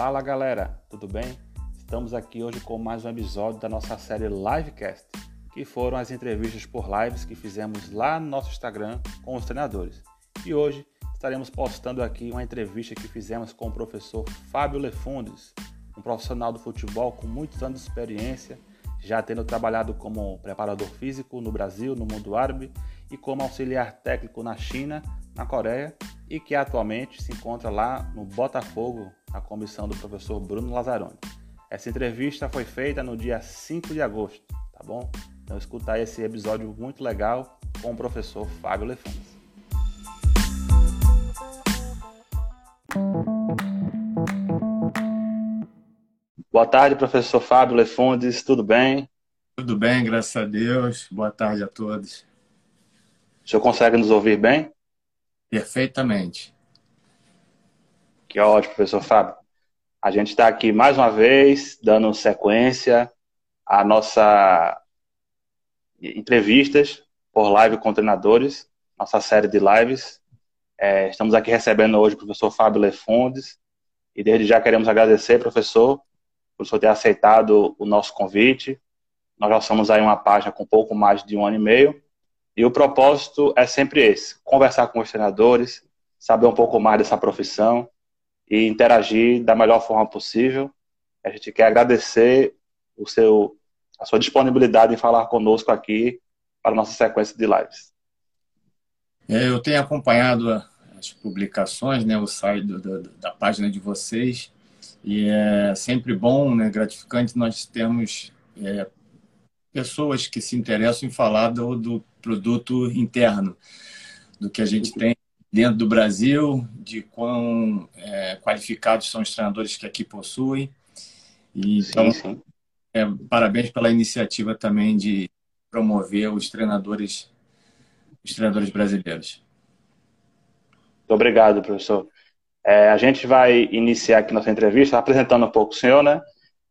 Fala galera, tudo bem? Estamos aqui hoje com mais um episódio da nossa série Livecast, que foram as entrevistas por lives que fizemos lá no nosso Instagram com os treinadores. E hoje estaremos postando aqui uma entrevista que fizemos com o professor Fábio Lefundes, um profissional do futebol com muitos anos de experiência, já tendo trabalhado como preparador físico no Brasil, no mundo árabe e como auxiliar técnico na China, na Coreia e que atualmente se encontra lá no Botafogo, na comissão do professor Bruno Lazzaroni. Essa entrevista foi feita no dia 5 de agosto, tá bom? Então escuta aí esse episódio muito legal com o professor Fábio Lefundes. Boa tarde, professor Fábio Lefundes, tudo bem? Tudo bem, graças a Deus. Boa tarde a todos. O senhor consegue nos ouvir bem? Perfeitamente. Que ótimo, professor Fábio. A gente está aqui mais uma vez, dando sequência à nossa entrevistas por live com treinadores, nossa série de lives. É, estamos aqui recebendo hoje o professor Fábio Lefundes e desde já queremos agradecer, professor, por senhor ter aceitado o nosso convite. Nós já somos aí uma página com pouco mais de um ano e meio e o propósito é sempre esse: conversar com os treinadores, saber um pouco mais dessa profissão e interagir da melhor forma possível. A gente quer agradecer o seu, a sua disponibilidade em falar conosco aqui para a nossa sequência de lives. É, eu tenho acompanhado as publicações, né, o site do, do, da página de vocês, e é sempre bom, né, gratificante nós termos é, pessoas que se interessam em falar do, do produto interno, do que a gente tem dentro do Brasil, de quão é, qualificados são os treinadores que aqui possuem. E, então, sim, sim. É, parabéns pela iniciativa também de promover os treinadores, os treinadores brasileiros. Muito obrigado, professor. É, a gente vai iniciar aqui nossa entrevista apresentando um pouco o senhor, né?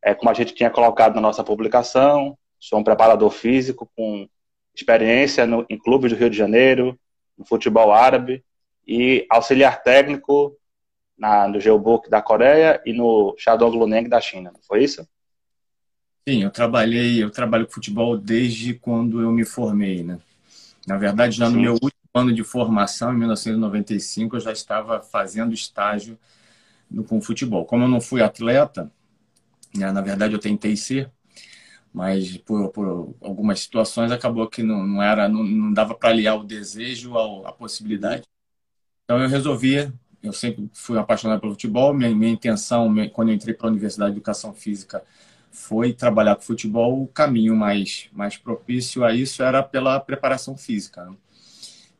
É, como a gente tinha colocado na nossa publicação, Sou um preparador físico com experiência no, em clubes do Rio de Janeiro, no futebol árabe e auxiliar técnico na, no Geobook da Coreia e no Shandong Luneng da China. Não foi isso? Sim, eu trabalhei, eu trabalho com futebol desde quando eu me formei, né? Na verdade, já Sim. no meu último ano de formação, em 1995, eu já estava fazendo estágio no, com futebol. Como eu não fui atleta, né, na verdade eu tentei ser, mas por, por algumas situações acabou que não, não era não, não dava para aliar o desejo à possibilidade então eu resolvi eu sempre fui apaixonado pelo futebol minha, minha intenção quando eu entrei para a universidade de educação física foi trabalhar com futebol o caminho mais mais propício a isso era pela preparação física né?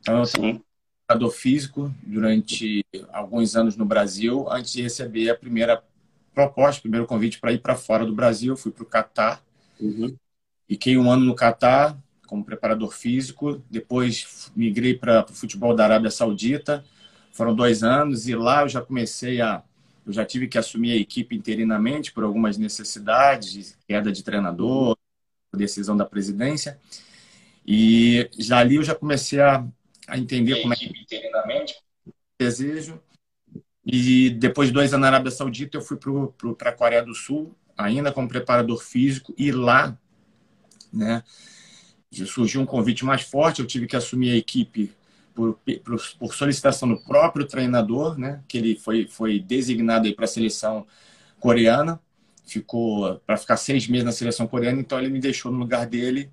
então eu fui preparador físico durante alguns anos no Brasil antes de receber a primeira proposta, o primeiro convite para ir para fora do Brasil, eu fui para o Catar Uhum. Fiquei um ano no Catar como preparador físico, depois migrei para o futebol da Arábia Saudita, foram dois anos, e lá eu já comecei a. Eu já tive que assumir a equipe interinamente por algumas necessidades, queda de treinador, decisão da presidência. E já ali eu já comecei a, a entender como é que interinamente desejo. E depois de dois anos na Arábia Saudita, eu fui para a Coreia do Sul, ainda como preparador físico, e lá, né, surgiu um convite mais forte, eu tive que assumir a equipe por, por, por solicitação do próprio treinador, né, que ele foi, foi designado para a seleção coreana, ficou para ficar seis meses na seleção coreana, então ele me deixou no lugar dele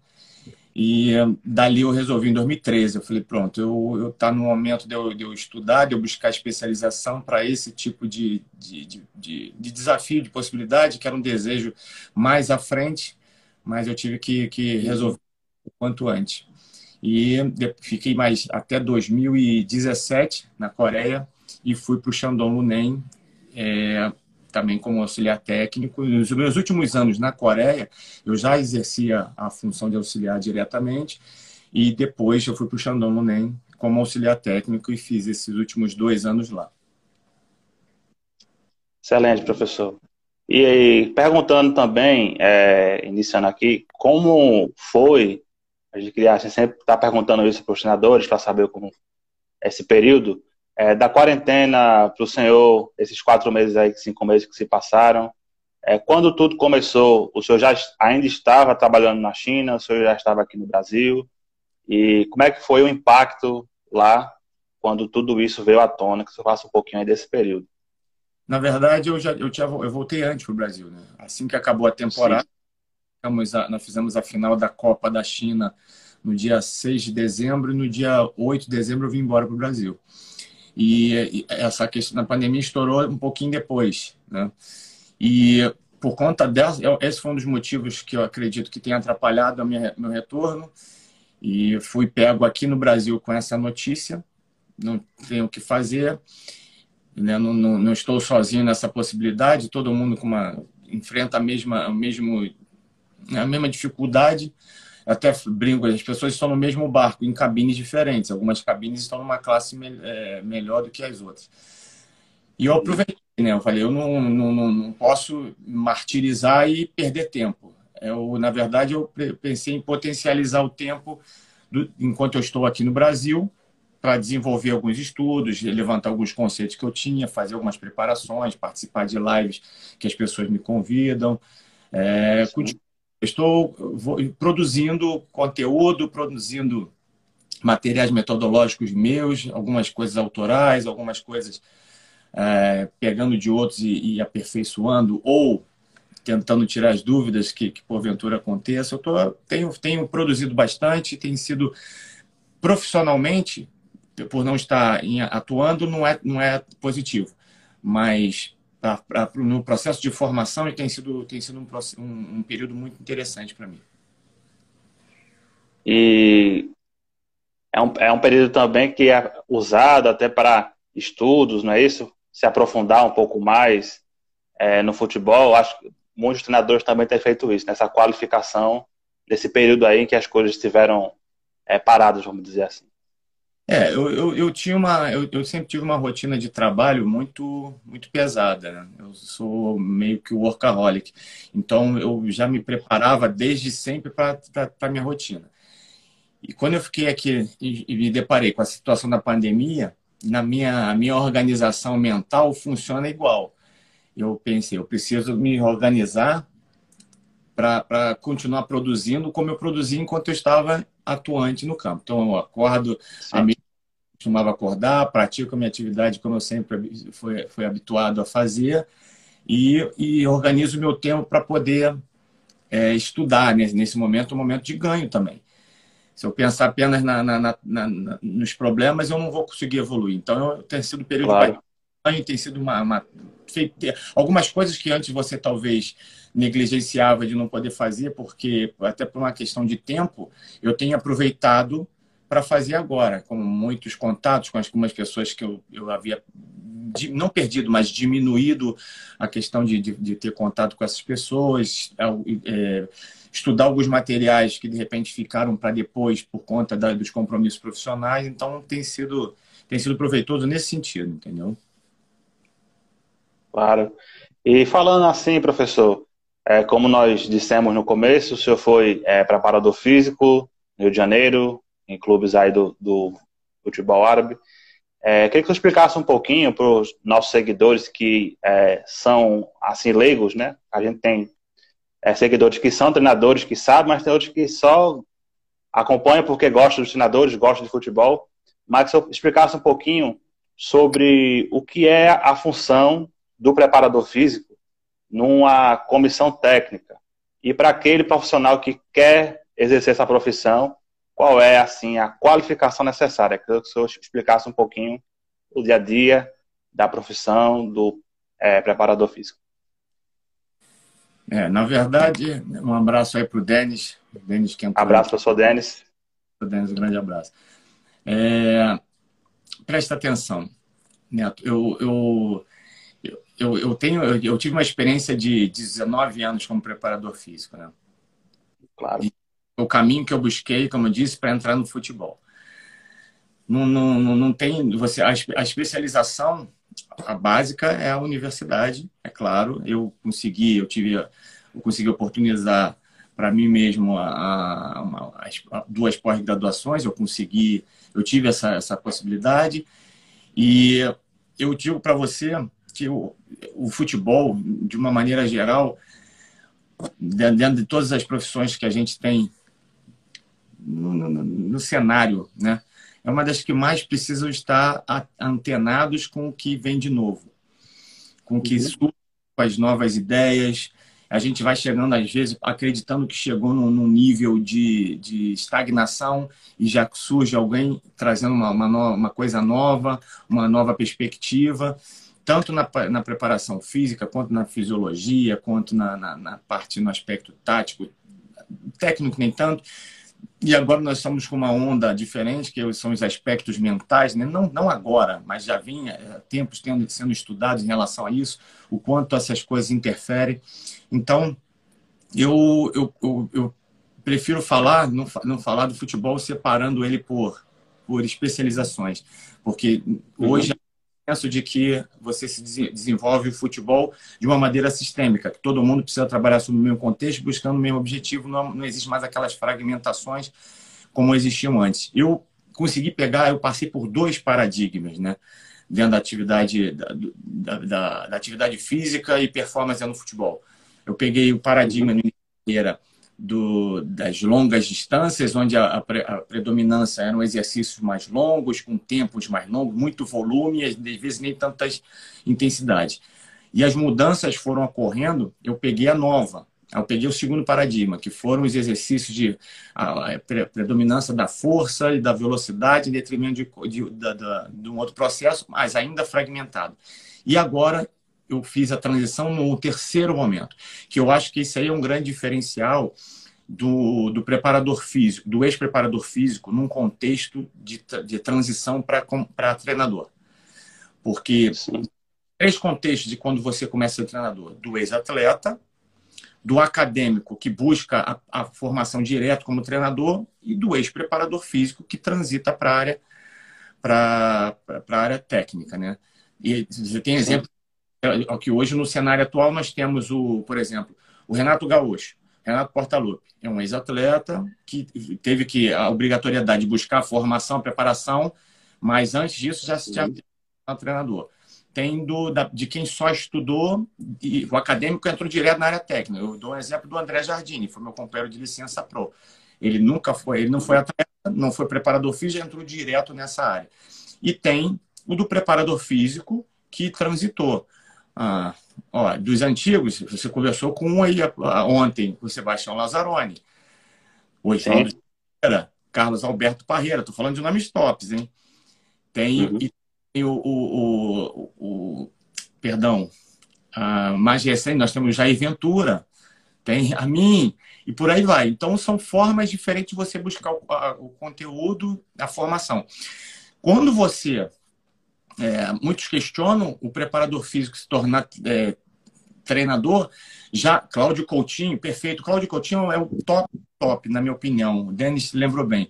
e dali eu resolvi em 2013. Eu falei, pronto, eu, eu tá no momento de eu, de eu estudar, de eu buscar especialização para esse tipo de, de, de, de, de desafio, de possibilidade, que era um desejo mais à frente, mas eu tive que, que resolver o quanto antes. E fiquei mais até 2017 na Coreia e fui para o Shandong Luneng, é, também como auxiliar técnico. Nos meus últimos anos na Coreia, eu já exercia a função de auxiliar diretamente e depois eu fui para o Shandong Luneng como auxiliar técnico e fiz esses últimos dois anos lá. Excelente, professor. E aí, perguntando também, é, iniciando aqui, como foi, a gente queria assim, sempre estar tá perguntando isso para os treinadores para saber como esse período, É, da quarentena para o senhor, esses quatro meses aí, cinco meses que se passaram, é, quando tudo começou, o senhor já ainda estava trabalhando na China, o senhor já estava aqui no Brasil, e como é que foi o impacto lá quando tudo isso veio à tona? Que você faça um pouquinho aí desse período. Na verdade, eu já eu, tinha, eu voltei antes para o Brasil, né? Assim que acabou a temporada, nós fizemos a final da Copa da China no dia 6 de dezembro e no dia 8 de dezembro eu vim embora para o Brasil. E essa questão da pandemia estourou um pouquinho depois, né? E por conta dessa, esse foi um dos motivos que eu acredito que tem atrapalhado o meu retorno. E fui pego aqui no Brasil com essa notícia, não tenho o que fazer, né? não, não, não, estou sozinho nessa possibilidade, todo mundo com uma, enfrenta a mesma, a, mesmo, a mesma dificuldade até brinco, as pessoas estão no mesmo barco, em cabines diferentes. Algumas cabines estão numa classe me é, melhor do que as outras. E eu aproveitei, né? Eu falei, eu não, não, não posso martirizar e perder tempo. Eu, na verdade, eu pensei em potencializar o tempo do, enquanto eu estou aqui no Brasil para desenvolver alguns estudos, levantar alguns conceitos que eu tinha, fazer algumas preparações, participar de lives que as pessoas me convidam. É, Estou produzindo conteúdo, produzindo materiais metodológicos meus, algumas coisas autorais, algumas coisas é, pegando de outros e, e, aperfeiçoando, ou tentando tirar as dúvidas que, que porventura aconteça. Eu tô, tenho, tenho produzido bastante, tem sido profissionalmente, por não estar atuando, não é, não é positivo. Mas pra, pra, no processo de formação tem sido, tem sido um, um, um período muito interessante para mim. E é um, é um período também que é usado até para estudos, não é isso? Se aprofundar um pouco mais é, no futebol. Acho que muitos treinadores também têm feito isso, nessa qualificação, nesse período aí em que as coisas estiveram é, paradas, vamos dizer assim. É, eu, eu, eu tinha uma, eu, eu, sempre tive uma rotina de trabalho muito, muito pesada. Né? Eu sou meio que workaholic, então eu já me preparava desde sempre para a minha rotina. E quando eu fiquei aqui e, e, me deparei com a situação da pandemia, na minha, minha organização mental funciona igual. Eu pensei, eu preciso me organizar para continuar produzindo como eu produzia enquanto eu estava atuante no campo. Então, eu acordo, a minha costumava acordar, pratico a minha atividade como eu sempre fui, fui habituado a fazer e, e organizo o meu tempo para poder é, estudar né? nesse momento, um momento de ganho também. Se eu pensar apenas na, na, na, nos problemas, eu não vou conseguir evoluir. Então, tem sido um período claro. Tem sido uma, uma algumas coisas que antes você talvez negligenciava de não poder fazer, porque até por uma questão de tempo, eu tenho aproveitado para fazer agora, com muitos contatos com algumas pessoas que eu, eu havia não perdido, mas diminuído a questão de, de, de ter contato com essas pessoas, é, estudar alguns materiais que de repente ficaram para depois por conta da, dos compromissos profissionais. Então tem sido tem sido proveitoso nesse sentido, entendeu? Claro. E falando assim, professor, é, como nós dissemos no começo, o senhor foi é, preparador físico no Rio de Janeiro, em clubes aí do, do futebol árabe. É, queria que você explicasse um pouquinho para os nossos seguidores que é, são assim leigos, né? A gente tem é, seguidores que são treinadores que sabem, mas tem outros que só acompanham porque gostam dos treinadores, gostam de futebol. Mas que você explicasse um pouquinho sobre o que é a função do preparador físico numa comissão técnica e para aquele profissional que quer exercer essa profissão qual é assim a qualificação necessária. Queria que o senhor explicasse um pouquinho o dia a dia da profissão do é, preparador físico. É, na verdade, um abraço aí para o Denis. Denis que Abraço, professor Denis. Denis, um grande abraço. É, presta atenção, Neto. Eu, eu, eu, eu, tenho, eu tive uma experiência de 19 anos como preparador físico, né? Claro. E o caminho que eu busquei, como eu disse, para entrar no futebol. Não, não, não tem você a, a especialização a básica é a universidade, é claro. Eu consegui, eu tive, eu consegui oportunizar para mim mesmo a, a, a duas pós-graduações. Eu consegui, eu tive essa, essa possibilidade E eu digo para você que o, o futebol, de uma maneira geral, dentro de todas as profissões que a gente tem no, no, no, cenário, né? É uma das que mais precisam estar antenados com o que vem de novo, com o que uhum. surge, com as novas ideias. A gente vai chegando, às vezes, acreditando que chegou num, num nível de, de, estagnação e já surge alguém trazendo uma, uma, no, uma coisa nova, uma nova perspectiva tanto na, na preparação física, quanto na fisiologia, quanto na, na, na, parte, no aspecto tático, técnico nem tanto. E agora nós estamos com uma onda diferente, que são os aspectos mentais, né? não, não agora, mas já vinha é, tempos tendo, sendo estudados em relação a isso, o quanto essas coisas interferem. Então, eu, eu, eu, eu prefiro falar, não, não falar do futebol separando ele por, por especializações, porque hoje uhum penso de que você se desenvolve o futebol de uma maneira sistêmica, que todo mundo precisa trabalhar sob o mesmo contexto, buscando o mesmo objetivo, não, não existe mais aquelas fragmentações como existiam antes. Eu consegui pegar, eu passei por dois paradigmas, né? Dentro da atividade, da, da, da, da atividade física e performance no futebol. Eu peguei o paradigma no do, das longas distâncias, onde a, a, predominância eram exercícios mais longos, com tempos mais longos, muito volume e às vezes nem tantas intensidades. E as mudanças foram ocorrendo, eu peguei a nova, eu peguei o segundo paradigma, que foram os exercícios de a, a predominância da força e da velocidade em detrimento de, de, de, de um outro processo, mas ainda fragmentado. E agora eu fiz a transição no terceiro momento, que eu acho que isso aí é um grande diferencial do, do preparador físico, do ex-preparador físico, num contexto de, de transição para treinador. Porque Sim. três contextos de quando você começa a ser treinador: do ex-atleta, do acadêmico que busca a, a, formação direto como treinador e do ex-preparador físico que transita para a área para a área técnica, né? E você tem exemplo é, que hoje no cenário atual nós temos o, por exemplo, o Renato Gaúcho. Renato Portaluppi é um ex-atleta que teve que a obrigatoriedade de buscar formação, preparação, mas antes disso já se tinha treinador. Tem do, da, de quem só estudou, e o acadêmico entrou direto na área técnica. Eu dou um exemplo do André Jardini, foi meu companheiro de licença pro. Ele nunca foi, ele não foi atleta, não foi preparador físico, entrou direto nessa área. E tem o do preparador físico que transitou. Ah, ó, dos antigos, você conversou com um aí ontem, o Sebastião Lazzaroni. Hoje, Parreira, Carlos Alberto Parreira. Estou falando de nomes tops, hein? Tem, uhum. tem o, o, o, o, Perdão. Ah, mais recente, nós temos Jair Ventura. Tem a mim. E por aí vai. Então, são formas diferentes de você buscar o, a, o conteúdo, a formação. Quando você é, muitos questionam o preparador físico se tornar é, treinador. Já Cláudio Coutinho, perfeito. Cláudio Coutinho é o top, top, na minha opinião. O Denis lembrou bem.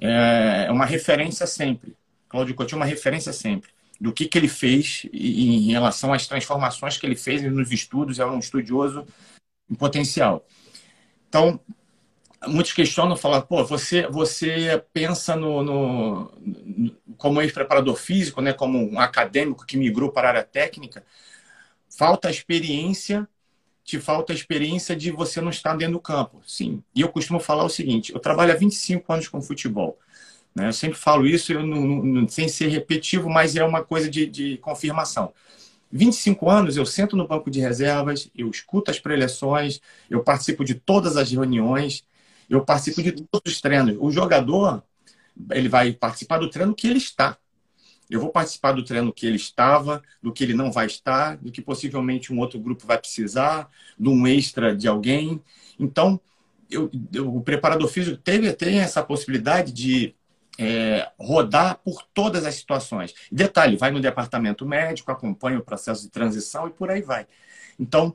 É, é uma referência sempre. Cláudio Coutinho é uma referência sempre do que, que ele fez em relação às transformações que ele fez nos estudos. É um estudioso em potencial. Então, muitos questionam, falam, pô, você, você pensa no, no, como ex-preparador físico, né, como um acadêmico que migrou para a área técnica, falta experiência, te falta a experiência de você não estar dentro do campo. Sim, e eu costumo falar o seguinte, eu trabalho há 25 anos com futebol, né, eu sempre falo isso, eu não, não, sem ser repetitivo, mas é uma coisa de, de confirmação. 25 anos, eu sento no banco de reservas, eu escuto as preleções, eu participo de todas as reuniões, eu participo de todos os treinos. O jogador, ele vai participar do treino que ele está. Eu vou participar do treino que ele estava, do que ele não vai estar, do que possivelmente um outro grupo vai precisar, de um extra de alguém. Então, eu, eu, o preparador físico teve, tem essa possibilidade de é, rodar por todas as situações. Detalhe, vai no departamento médico, acompanha o processo de transição e por aí vai. Então,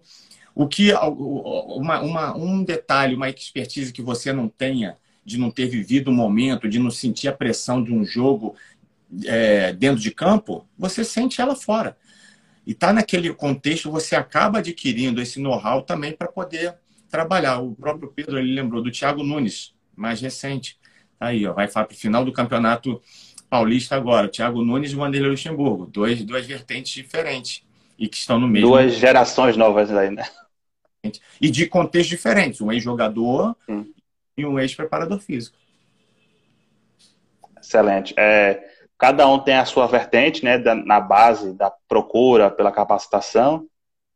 o que uma, uma, um detalhe, uma expertise que você não tenha de não ter vivido um momento, de não sentir a pressão de um jogo é, dentro de campo, você sente ela fora. E tá naquele contexto, você acaba adquirindo esse know-how também para poder trabalhar. O próprio Pedro ele lembrou do Thiago Nunes, mais recente. Tá aí, ó, vai para o final do campeonato Paulista agora, o Thiago Nunes e o Vanderlei Luxemburgo, dois, duas vertentes diferentes e que estão no mesmo. Duas gerações novas aí, né? E de contextos diferentes, um ex-jogador e um ex-preparador físico. Excelente. É, cada um tem a sua vertente, né, da, na base da procura pela capacitação,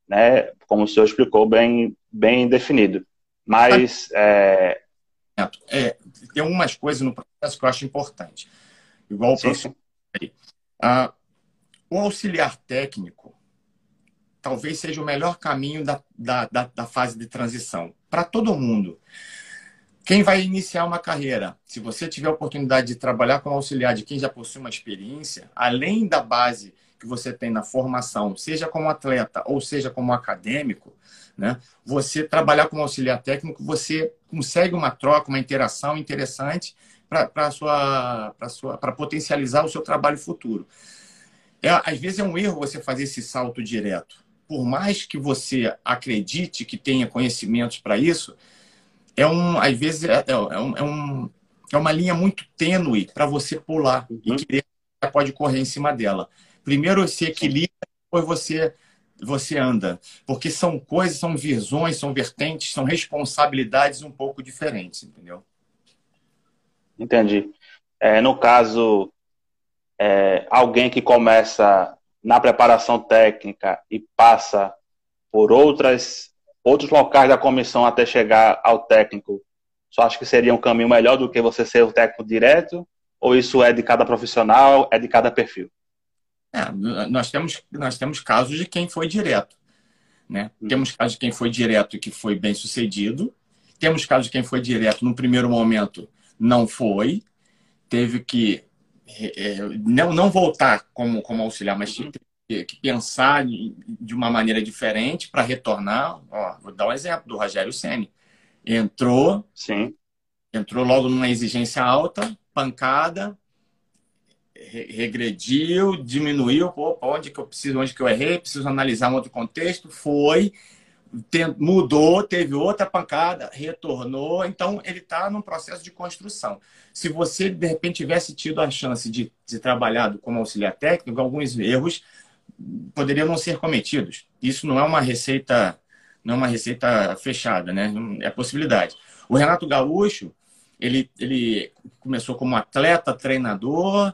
né, como o senhor explicou, bem, bem definido. Mas. É... É, tem algumas coisas no processo que eu acho importante. Igual o professor. Ah, o auxiliar técnico talvez seja o melhor caminho da, da, da, da fase de transição para todo mundo. Quem vai iniciar uma carreira, se você tiver a oportunidade de trabalhar como auxiliar de quem já possui uma experiência, além da base que você tem na formação, seja como atleta ou seja como acadêmico, né? Você trabalhar como auxiliar técnico, você consegue uma troca, uma interação interessante para sua para sua para potencializar o seu trabalho futuro. É, às vezes é um erro você fazer esse salto direto. Por mais que você acredite que tenha conhecimentos para isso, é um, às vezes, é, é, um, é, um, é uma linha muito tênue para você pular uhum. e querer pode correr em cima dela. Primeiro se equilibra, depois você você anda, porque são coisas, são visões, são vertentes, são responsabilidades um pouco diferentes, entendeu? Entendi. É, no caso, é, alguém que começa na preparação técnica e passa por outras outros locais da comissão até chegar ao técnico, só acho que seria um caminho melhor do que você ser o técnico direto? Ou isso é de cada profissional, é de cada perfil? É, nós, temos, nós temos casos de quem foi direto. Né? Hum. Temos casos de quem foi direto e que foi bem sucedido. Temos casos de quem foi direto no primeiro momento não foi, teve que é, não, não voltar como, como auxiliar, mas uhum que pensar de uma maneira diferente para retornar. Ó, vou dar um exemplo do Rogério Ceni. Entrou, Sim. entrou logo numa exigência alta, pancada, regrediu, diminuiu, pô, onde que eu preciso, onde que eu errei, preciso analisar um outro contexto, foi, mudou, teve outra pancada, retornou, então ele está num processo de construção. Se você, de repente, tivesse tido a chance de, de trabalhar como auxiliar técnico, alguns erros poderiam não ser cometidos. Isso não é uma receita, não é uma receita fechada, né? É possibilidade. O Renato Gaúcho, ele, ele começou como atleta, treinador,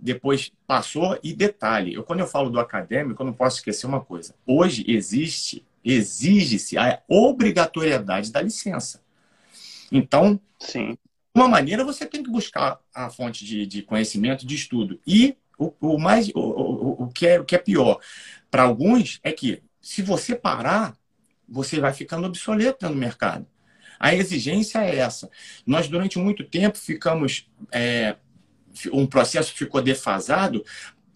depois passou e detalhe, eu quando eu falo do acadêmico, eu não posso esquecer uma coisa. Hoje existe, exige-se a obrigatoriedade da licença. Então, Sim. de uma maneira você tem que buscar a fonte de, de conhecimento, de estudo. E o, o mais, o, o, o, que é, o que é pior para alguns é que se você parar, você vai ficando obsoleto no mercado. A exigência é essa. Nós, durante muito tempo, ficamos. É, um processo ficou defasado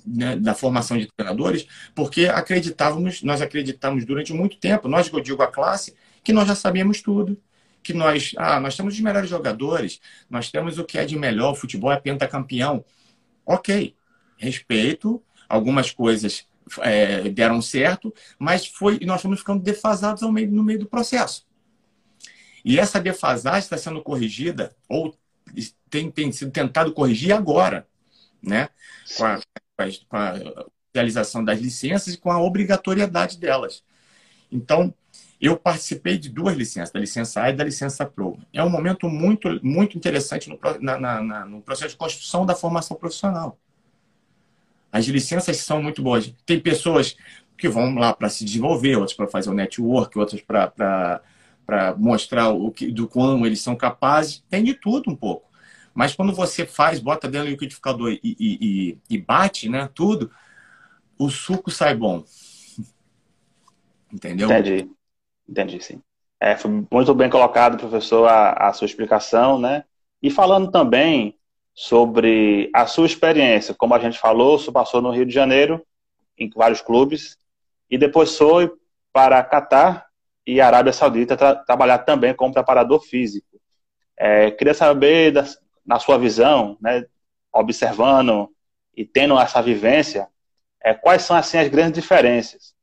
né, da formação de treinadores, porque acreditávamos, nós acreditamos durante muito tempo, nós que eu digo a classe, que nós já sabíamos tudo. Que nós, ah, nós temos os melhores jogadores, nós temos o que é de melhor, o futebol é pentacampeão. Ok, respeito, algumas coisas é, deram certo, mas foi nós fomos ficando defasados meio, no meio do processo. E essa defasagem está sendo corrigida, ou tem, tem sido tentado corrigir agora, né? Com a, com a realização das licenças e com a obrigatoriedade delas. Então, eu participei de duas licenças, da licença A e da licença Pro. É um momento muito, muito interessante no, na, na, no processo de construção da formação profissional. As licenças são muito boas. Tem pessoas que vão lá para se desenvolver, outras para fazer o network, outras para mostrar o que, do quão eles são capazes. Tem de tudo um pouco. Mas quando você faz, bota dentro do liquidificador e, e, e, e bate né, tudo, o suco sai bom. Entendeu? Entendi. Entendi, sim. É, foi muito bem colocado, professor, a, a sua explicação, né? E falando também sobre a sua experiência. Como a gente falou, você passou no Rio de Janeiro, em vários clubes, e depois foi para Catar e Arábia Saudita tra trabalhar também como preparador físico. É, queria saber, da, na sua visão, né, observando e tendo essa vivência, é, quais são assim, as grandes diferenças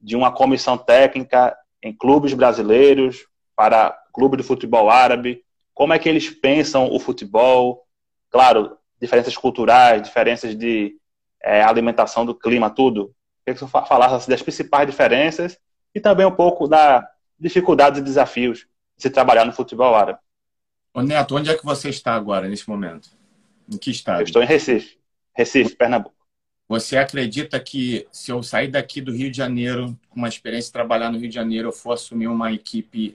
de uma comissão técnica em clubes brasileiros para clube de futebol árabe? Como é que eles pensam o futebol? Claro, diferenças culturais, diferenças de é, alimentação, do clima, tudo. Queria que você falasse das principais diferenças e também um pouco da dificuldades e desafios de se trabalhar no futebol árabe. Ô Neto, onde é que você está agora, nesse momento? Em que estado? Eu estou em Recife, Recife, Pernambuco. Você acredita que se eu sair daqui do Rio de Janeiro, com uma experiência de trabalhar no Rio de Janeiro, eu for assumir uma equipe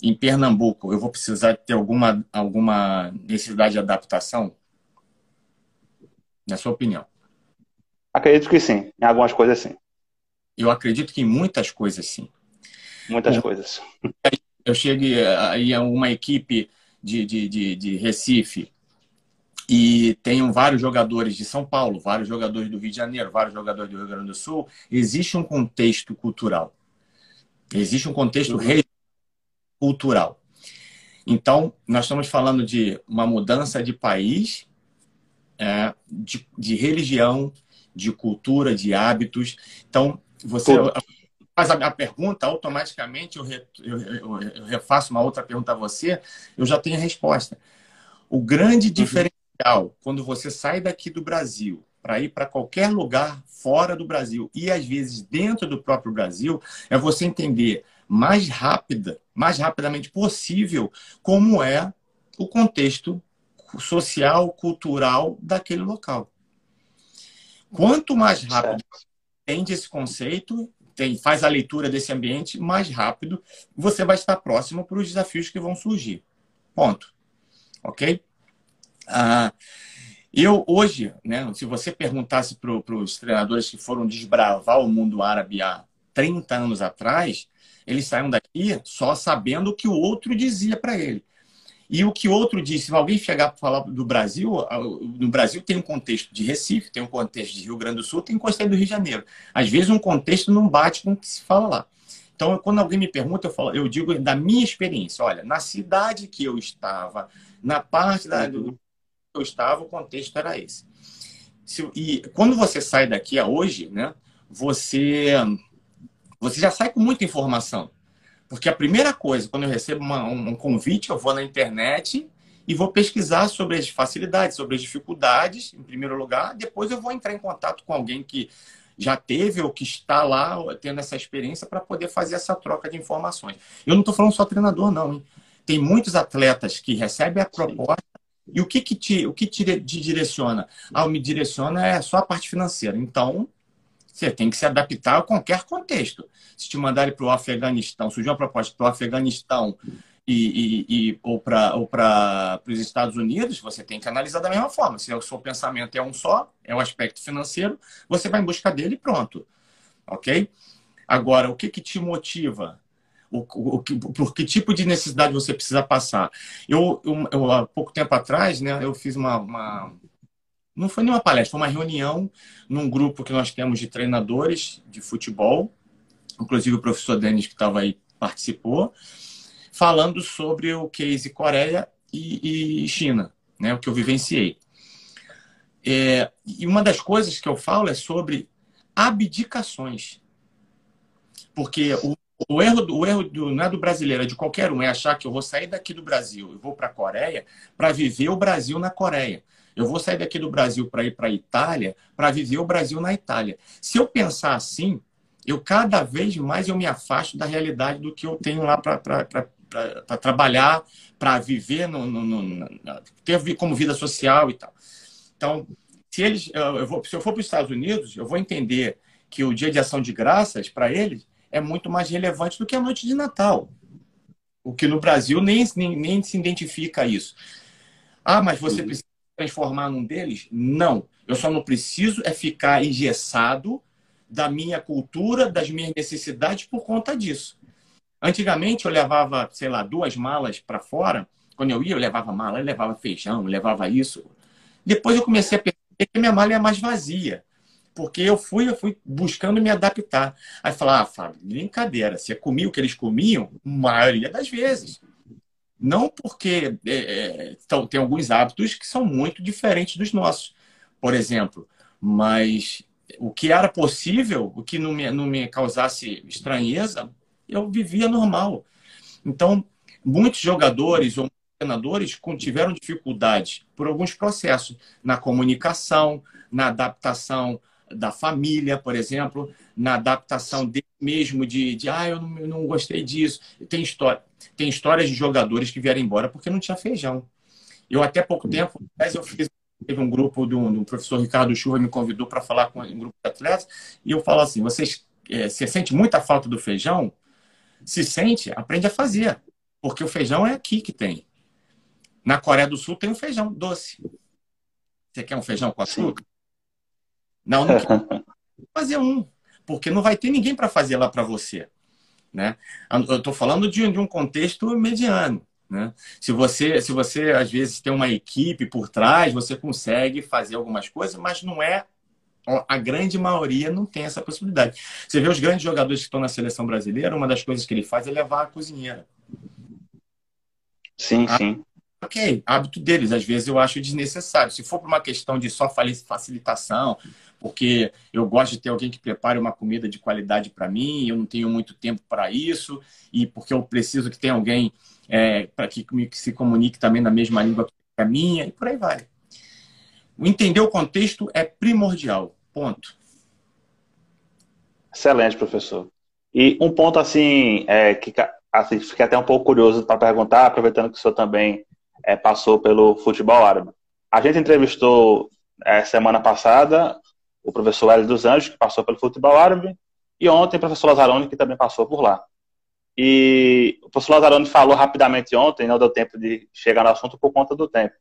em Pernambuco, eu vou precisar ter alguma, alguma necessidade de adaptação? Na sua opinião? Acredito que sim. Em algumas coisas, sim. Eu acredito que em muitas coisas, sim. Muitas coisas. Eu cheguei aí a uma equipe de, de, de, de Recife e tenham vários jogadores de São Paulo, vários jogadores do Rio de Janeiro, vários jogadores do Rio Grande do Sul, existe um contexto cultural. Existe um contexto uhum. cultural. Então, nós estamos falando de uma mudança de país, é, de, de, religião, de cultura, de hábitos. Então, você Tudo. Faz a, pergunta, automaticamente eu, re, eu, eu, eu, refaço uma outra pergunta a você, eu já tenho a resposta. O grande uhum. diferencial quando você sai daqui do Brasil para ir para qualquer lugar fora do Brasil e às vezes dentro do próprio Brasil, é você entender mais rápida, mais rapidamente possível como é o contexto social, cultural daquele local. Quanto mais rápido entende esse conceito, tem, faz a leitura desse ambiente, mais rápido você vai estar próximo para os desafios que vão surgir. Ponto. Ok? Ah, eu hoje, né, se você perguntasse para os treinadores que foram desbravar o mundo árabe há 30 anos atrás, eles saíram daqui só sabendo o que o outro dizia para ele. E o que outro disse, se alguém chegar para falar do Brasil, no Brasil tem um contexto de Recife, tem um contexto de Rio Grande do Sul, tem um contexto do Rio de Janeiro. Às vezes um contexto não bate com o que se fala lá. Então, quando alguém me pergunta, eu, falo, eu digo da minha experiência. Olha, na cidade que eu estava, na parte da, do, eu estava, o contexto era esse. E quando você sai daqui a hoje, né, você, você já sai com muita informação. Porque a primeira coisa, quando eu recebo uma, um convite, eu vou na internet e vou pesquisar sobre as facilidades, sobre as dificuldades, em primeiro lugar. Depois eu vou entrar em contato com alguém que já teve ou que está lá tendo essa experiência para poder fazer essa troca de informações. Eu não estou falando só treinador, não. Hein? Tem muitos atletas que recebem a proposta e o que, que, te, o que te, te direciona? Ah, me direciona é só a parte financeira. Então, você tem que se adaptar a qualquer contexto. Se te mandarem para o Afeganistão, surgiu uma proposta para o Afeganistão e, e, e ou para ou os Estados Unidos, você tem que analisar da mesma forma. Se o seu pensamento é um só, é o aspecto financeiro, você vai em busca dele e pronto. Ok? Agora, o que, que te motiva? o, o, por que tipo de necessidade você precisa passar. Eu, eu, eu, há pouco tempo atrás, né, eu fiz uma, uma, Não foi nenhuma palestra, foi uma reunião num grupo que nós temos de treinadores de futebol, inclusive o professor Denis, que estava aí, participou, falando sobre o case Coreia e, e China, né, o que eu vivenciei. É, e uma das coisas que eu falo é sobre abdicações. Porque o o erro, do, o erro do, não é do brasileiro, é de qualquer um, é achar que eu vou sair daqui do Brasil e vou para a Coreia para viver o Brasil na Coreia. Eu vou sair daqui do Brasil para ir para a Itália para viver o Brasil na Itália. Se eu pensar assim, eu cada vez mais eu me afasto da realidade do que eu tenho lá para trabalhar, para viver, no, no, no, ter como vida social e tal. Então, se, eles, eu vou, se eu for para os Estados Unidos, eu vou entender que o dia de ação de graças, para eles, é muito mais relevante do que a noite de Natal. O que no Brasil nem, nem, nem se identifica isso. Ah, mas você uhum. precisa transformar num deles? Não. Eu só não preciso é ficar engessado da minha cultura, das minhas necessidades por conta disso. Antigamente eu levava, sei lá, duas malas para fora. Quando eu ia, eu levava mala, eu levava feijão, eu levava isso. Depois eu comecei a perceber que minha mala é mais vazia porque eu fui, eu fui buscando me adaptar. Aí falar, ah, Fábio, brincadeira, você comia o que eles comiam, maioria das vezes. Não porque é, é, então, tem alguns hábitos que são muito diferentes dos nossos, por exemplo, mas o que era possível, o que não me, não me causasse estranheza, eu vivia normal. Então, muitos jogadores ou treinadores tiveram dificuldades por alguns processos na comunicação, na adaptação da família, por exemplo, na adaptação dele mesmo de, de ah, eu não, eu não gostei disso. Tem, história, tem histórias de jogadores que vieram embora porque não tinha feijão. Eu até pouco tempo, eu fiz teve um grupo do, do professor Ricardo Chuva me convidou para falar com um grupo de atletas e eu falo assim, vocês é, você sente muita falta do feijão? Se sente, aprende a fazer, porque o feijão é aqui que tem. Na Coreia do Sul tem um feijão doce. Você quer um feijão com açúcar? Não, não quero fazer um, porque não vai ter ninguém para fazer lá para você. Né? Eu estou falando de, de, um contexto mediano. Né? Se você, se você às vezes tem uma equipe por trás, você consegue fazer algumas coisas, mas não é a grande maioria não tem essa possibilidade. Você vê os grandes jogadores que estão na seleção brasileira, uma das coisas que ele faz é levar a cozinheira. Sim, ah, sim. Ok, hábito deles. Às vezes eu acho desnecessário. Se for por uma questão de só facilitação, porque eu gosto de ter alguém que prepare uma comida de qualidade para mim, eu não tenho muito tempo para isso, e porque eu preciso que tenha alguém é, para que, que, se comunique também na mesma língua que a minha, e por aí vai. Entender o contexto é primordial. Ponto. Excelente, professor. E um ponto assim, é, que assim, fiquei até um pouco curioso para perguntar, aproveitando que o senhor também é, passou pelo futebol árabe. A gente entrevistou é, semana passada o professor Hélio dos Anjos, que passou pelo futebol árabe, e ontem o professor Lazarone, que também passou por lá. E o professor Lazarone falou rapidamente ontem, não deu tempo de chegar no assunto por conta do tempo,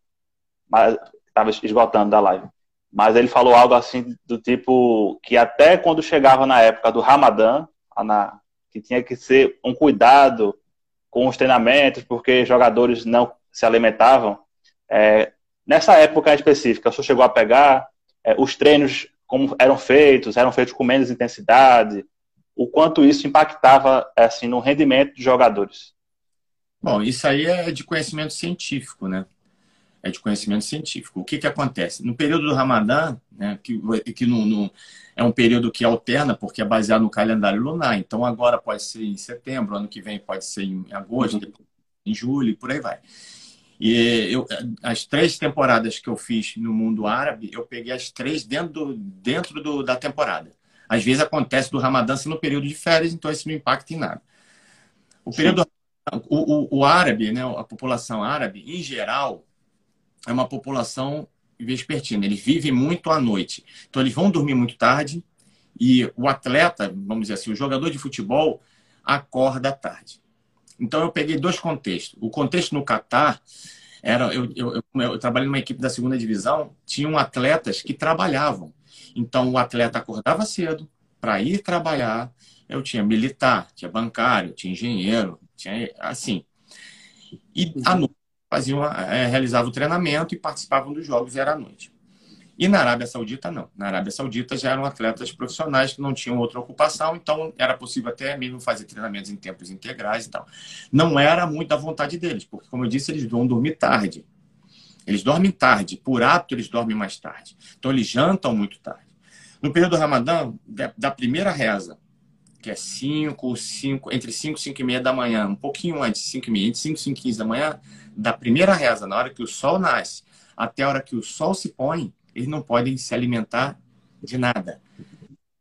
mas estava esgotando da live. Mas ele falou algo assim do tipo que até quando chegava na época do Ramadã, na, que tinha que ser um cuidado com os treinamentos, porque jogadores não se alimentavam. É, nessa época específica, o senhor chegou a pegar é, os treinos como eram feitos, eram feitos com menos intensidade, o quanto isso impactava assim no rendimento dos jogadores. Bom, isso aí é de conhecimento científico, né? É de conhecimento científico. O que, que acontece? No período do Ramadã, né, que, que no, no, é um período que alterna, porque é baseado no calendário lunar. Então, agora pode ser em setembro, ano que vem pode ser em agosto, uhum. em julho, por aí vai. E eu, as três temporadas que eu fiz no mundo árabe, eu peguei as três dentro, do, dentro do, da temporada. Às vezes acontece do Ramadã no período de férias, então isso não impacta em nada. O período o, o, o, árabe, né, a população árabe, em geral, é uma população vespertina. Eles vivem muito à noite. Então, eles vão dormir muito tarde e o atleta, vamos dizer assim, o jogador de futebol, acorda tarde. Então, eu peguei dois contextos. O contexto no Catar era eu, eu, eu, eu trabalhei numa equipe da segunda divisão, tinham atletas que trabalhavam. Então, o atleta acordava cedo para ir trabalhar. Eu tinha militar, tinha bancário, tinha engenheiro, tinha assim. E à uhum. noite faziam, é, realizavam o treinamento e participavam dos jogos, era à noite. E na Arábia Saudita, não. Na Arábia Saudita já eram atletas profissionais que não tinham outra ocupação, então era possível até mesmo fazer treinamentos em tempos integrais e tal. Não era muito da vontade deles, porque, como eu disse, eles vão dormir tarde. Eles dormem tarde, por hábito eles dormem mais tarde. Então eles jantam muito tarde. No período do Ramadã, da primeira reza, que é 5, 5, entre 5 e 5 e meia da manhã, um pouquinho antes, 5 e meia, entre 5 e 5 e 15 da manhã, da primeira reza, na hora que o sol nasce, até a hora que o sol se põe, eles não podem se alimentar de nada.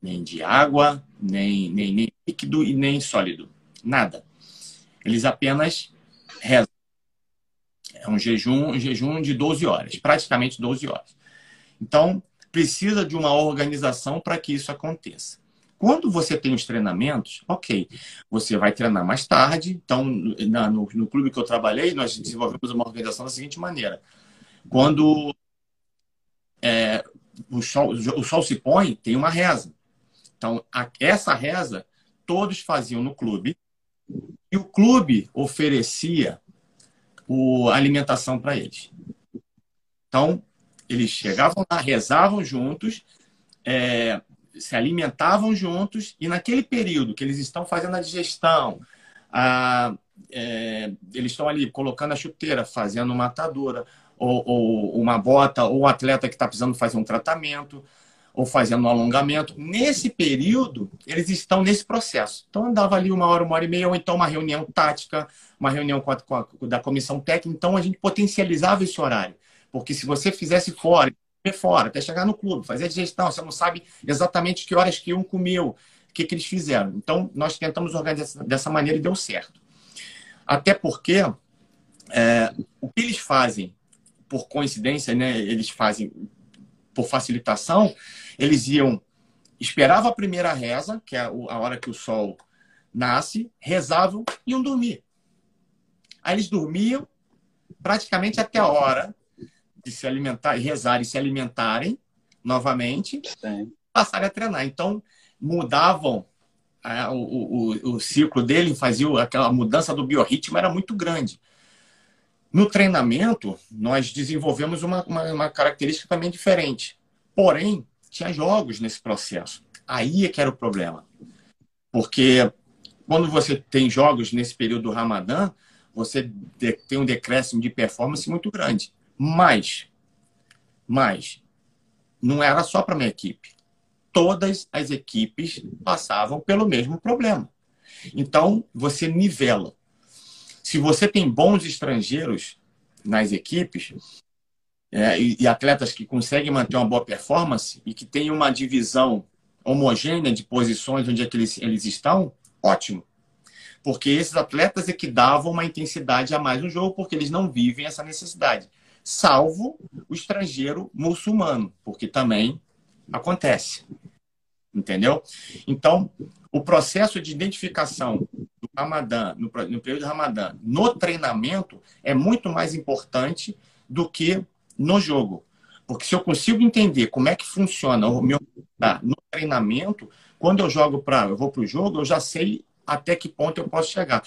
Nem de água, nem, nem, nem líquido e nem sólido. Nada. Eles apenas rezam. É um jejum, um jejum de 12 horas, praticamente 12 horas. Então, precisa de uma organização para que isso aconteça. Quando você tem os treinamentos, ok, você vai treinar mais tarde. Então, na, no, no clube que eu trabalhei, nós desenvolvemos uma organização da seguinte maneira: quando é, o, sol, o sol se põe, tem uma reza. Então, a, essa reza todos faziam no clube e o clube oferecia o, alimentação para eles. Então, eles chegavam lá, rezavam juntos, é, se alimentavam juntos, e naquele período que eles estão fazendo a digestão, a, é, eles estão ali colocando a chuteira, fazendo uma atadura, ou, ou uma bota, ou o atleta que está precisando fazer um tratamento, ou fazendo um alongamento. Nesse período, eles estão nesse processo. Então, andava ali uma hora, uma hora e meia, ou então uma reunião tática, uma reunião com a, com a, da comissão técnica. Então, a gente potencializava esse horário. Porque se você fizesse fora, fora, até chegar no clube, fazer a digestão, você não sabe exatamente que horas que um comeu, o que, que eles fizeram. Então, nós tentamos organizar dessa maneira e deu certo. Até porque é, o que eles fazem, por coincidência, né, eles fazem por facilitação, eles iam, esperavam a primeira reza, que é a hora que o sol nasce, rezavam e iam dormir. Aí eles dormiam praticamente até a hora de se alimentar, rezar e se alimentarem novamente, Sim. passarem a treinar. Então, mudavam é, o, o, o ciclo dele, fazia aquela mudança do biorritmo, era muito grande. No treinamento, nós desenvolvemos uma, uma, uma característica também diferente. Porém, tinha jogos nesse processo. Aí é que era o problema. Porque quando você tem jogos nesse período do Ramadã, você tem um decréscimo de performance muito grande. Mas, mas, não era só para minha equipe. Todas as equipes passavam pelo mesmo problema. Então, você nivela. Se você tem bons estrangeiros nas equipes, é, e, e, atletas que conseguem manter uma boa performance e que têm uma divisão homogênea de posições onde é que eles, eles estão, ótimo. Porque esses atletas é que davam uma intensidade a mais no jogo, porque eles não vivem essa necessidade. Salvo o estrangeiro muçulmano, porque também acontece. Entendeu? Então, o processo de identificação Ramadã, no, no período do Ramadã, no treinamento, é muito mais importante do que no jogo. Porque se eu consigo entender como é que funciona o meu no treinamento, quando eu jogo para, eu vou para o jogo, eu já sei até que ponto eu posso chegar.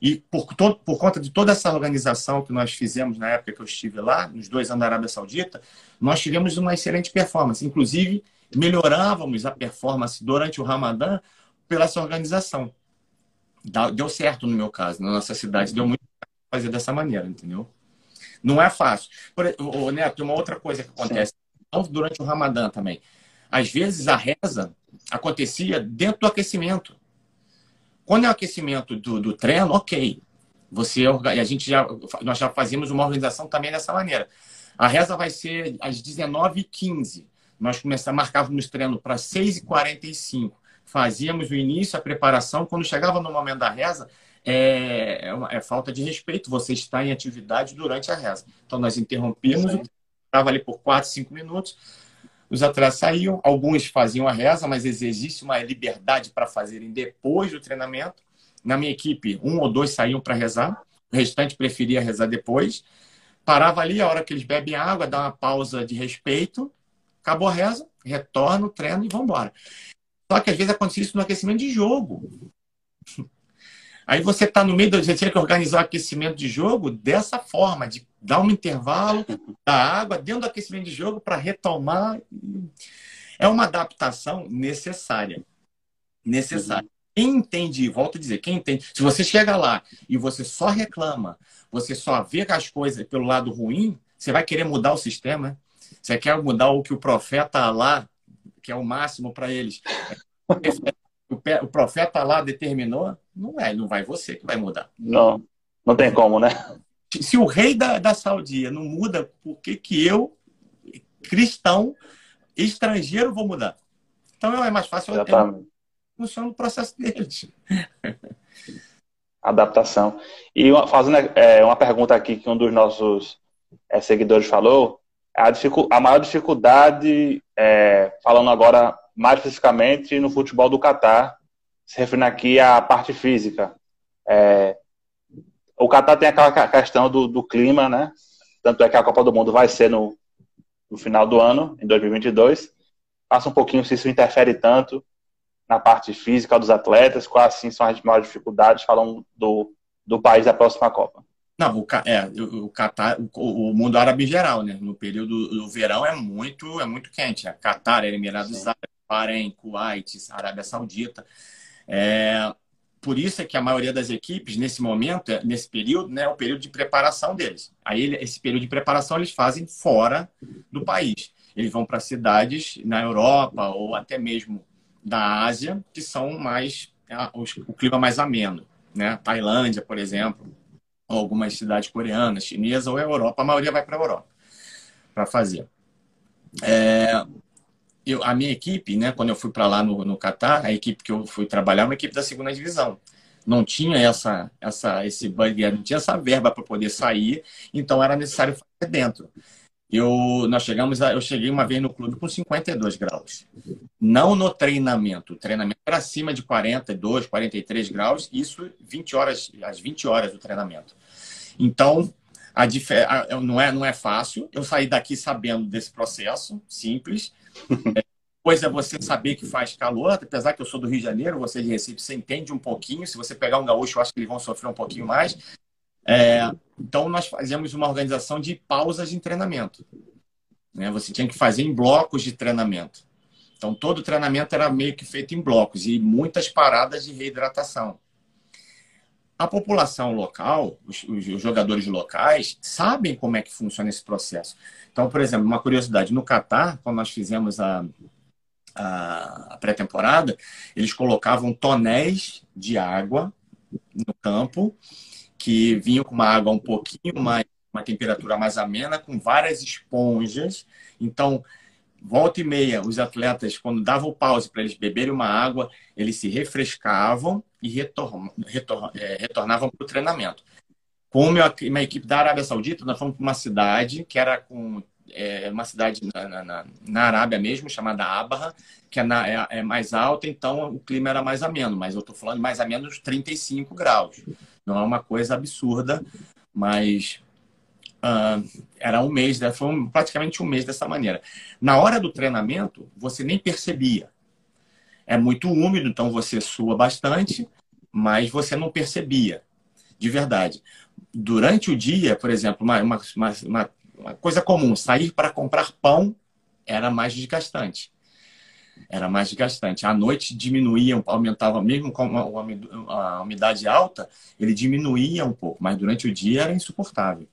E por, por conta de toda essa organização que nós fizemos na época que eu estive lá, nos dois anos da Arábia Saudita, nós tivemos uma excelente performance. Inclusive, melhorávamos a performance durante o Ramadã pela essa organização. Deu certo no meu caso, na nossa cidade, deu muito fazer dessa maneira, entendeu? Não é fácil. Por, o Neto, tem uma outra coisa que acontece durante o Ramadã também. Às vezes a reza acontecia dentro do aquecimento. Quando é o aquecimento do, do treino, ok. Você a gente já nós já fazíamos uma organização também dessa maneira. A reza vai ser às 19h15. Nós começamos, marcávamos treino para 6h45. Fazíamos o início, a preparação. Quando chegava no momento da reza, é, é, uma, é, falta de respeito você estar em atividade durante a reza. Então, nós interrompíamos, estava ali por 4, 5 minutos, os atletas saíam, alguns faziam a reza, mas existe uma liberdade para fazerem depois do treinamento. Na minha equipe, um ou dois saíam para rezar, o restante preferia rezar depois. Parava ali, a hora que eles bebem água, dá uma pausa de respeito, acabou a reza, retorna o treino e vão embora. Só que às vezes acontecia isso no aquecimento de jogo. Aí você está no meio, você tinha que organizar o aquecimento de jogo dessa forma, de dar um intervalo da água dentro do aquecimento de jogo para retomar. É uma adaptação necessária. Necessária. Quem entende, volto a dizer, quem entende, se você chega lá e você só reclama, você só vê as coisas pelo lado ruim, você vai querer mudar o sistema. Você quer mudar o que o profeta lá, que é o máximo para eles, o profeta lá determinou, não é, não vai você que vai mudar. Não, não tem como, né? Se o rei da, da Saudia não muda, por que, que eu, cristão, estrangeiro, vou mudar? Então é mais fácil Exatamente. funciona o processo deles. Adaptação. E uma, fazendo é, uma pergunta aqui que um dos nossos é, seguidores falou, a, a maior dificuldade, é, falando agora mais especificamente no futebol do Catar, se referindo aqui à parte física. É, o Catar tem aquela questão do, do, clima, né? Tanto é que a Copa do Mundo vai ser no, no final do ano, em 2022. Passa um pouquinho se isso interfere tanto na parte física dos atletas, quais assim são as maiores dificuldades, falando do, do país da próxima Copa. Não, o, é, o Catar, o, o, mundo árabe em geral, né? No período do verão é muito, é muito quente. A Catar, Emirados Árabes, Bahrein, Kuwait, Arábia Saudita. É, por isso é que a maioria das equipes, nesse momento, é, nesse período, né, é o período de preparação deles. Aí, esse período de preparação eles fazem fora do país. eles vão para cidades na Europa ou até mesmo da Ásia que são mais o clima mais ameno, né? Tailândia, por exemplo, algumas cidades coreanas, chinesas ou Europa, a maioria vai para a Europa para fazer. É, eu, a minha equipe, né, quando eu fui para lá no, no Catar, a equipe que eu fui trabalhar, uma equipe da segunda divisão. Não tinha essa, essa, esse budget, não tinha essa verba para poder sair, então era necessário fazer dentro. Eu, nós chegamos a, eu cheguei uma vez no clube com 52 graus. Não no treinamento. O treinamento era acima de 42, 43 graus, isso 20 horas, às 20 horas do treinamento. Então, a, a, não, é, não é fácil. Eu saí daqui sabendo desse processo, simples. Depois é você saber que faz calor, apesar que eu sou do Rio de Janeiro, você é de Recife, você entende um pouquinho. Se você pegar um gaúcho, eu acho que eles vão sofrer um pouquinho mais. É, então, nós fazíamos uma organização de pausas de treinamento. Né? Você tinha que fazer em blocos de treinamento. Então, todo treinamento era meio que feito em blocos e muitas paradas de reidratação. A população local, os, os, jogadores locais, sabem como é que funciona esse processo. Então, por exemplo, uma curiosidade: no Catar, quando nós fizemos a, a pré-temporada, eles colocavam tonéis de água no campo, que vinham com uma água um pouquinho mais, uma temperatura mais amena, com várias esponjas. Então, volta e meia, os atletas, quando davam pause para eles beberem uma água, eles se refrescavam e é, retornavam para o treinamento. Com uma equipe da Arábia Saudita, nós fomos para uma cidade que era com é, uma cidade na, na, na, Arábia mesmo, chamada Abaha, que é, na, é, é, mais alta, então o clima era mais ameno, mas eu estou falando mais ou menos 35 graus. Não é uma coisa absurda, mas Uh, era um mês, foi um, praticamente um mês dessa maneira. Na hora do treinamento, você nem percebia. É muito úmido, então você sua bastante, mas você não percebia, de verdade. Durante o dia, por exemplo, uma, uma, uma, uma coisa comum, sair para comprar pão era mais desgastante. Era mais desgastante. À noite diminuía, aumentava, mesmo com a umidade alta, ele diminuía um pouco, mas durante o dia era insuportável.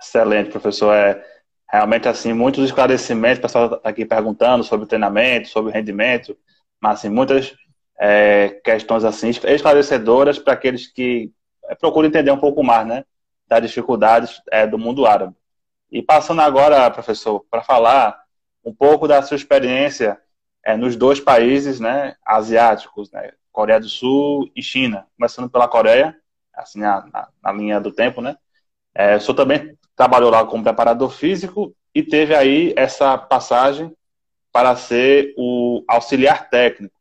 Excelente, professor. É realmente assim muitos esclarecimentos. O pessoal está aqui perguntando sobre treinamento, sobre rendimento, mas assim muitas é, questões assim esclarecedoras para aqueles que é, procuram entender um pouco mais, né, das dificuldades é, do mundo árabe. E passando agora, professor, para falar um pouco da sua experiência é, nos dois países, né, asiáticos, né, Coreia do Sul e China. Começando pela Coreia, assim na, na, linha do tempo, né. É, o senhor também trabalhou lá como preparador físico e teve aí essa passagem para ser o auxiliar técnico.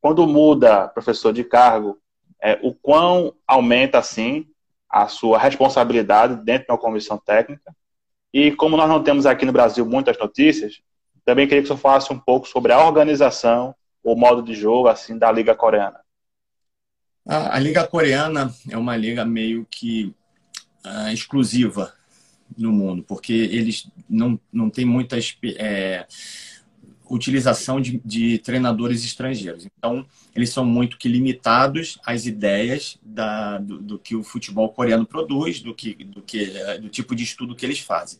Quando muda professor de cargo, é, o quão aumenta assim a sua responsabilidade dentro da comissão técnica? E como nós não temos aqui no Brasil muitas notícias, também queria que você falasse um pouco sobre a organização, o modo de jogo assim da liga coreana. A, a liga coreana é uma liga meio que uh, exclusiva no mundo, porque eles não, não têm muita é, utilização de, de, treinadores estrangeiros. Então, eles são muito que limitados às ideias da, do, do, que o futebol coreano produz, do, que, do, que, do tipo de estudo que eles fazem.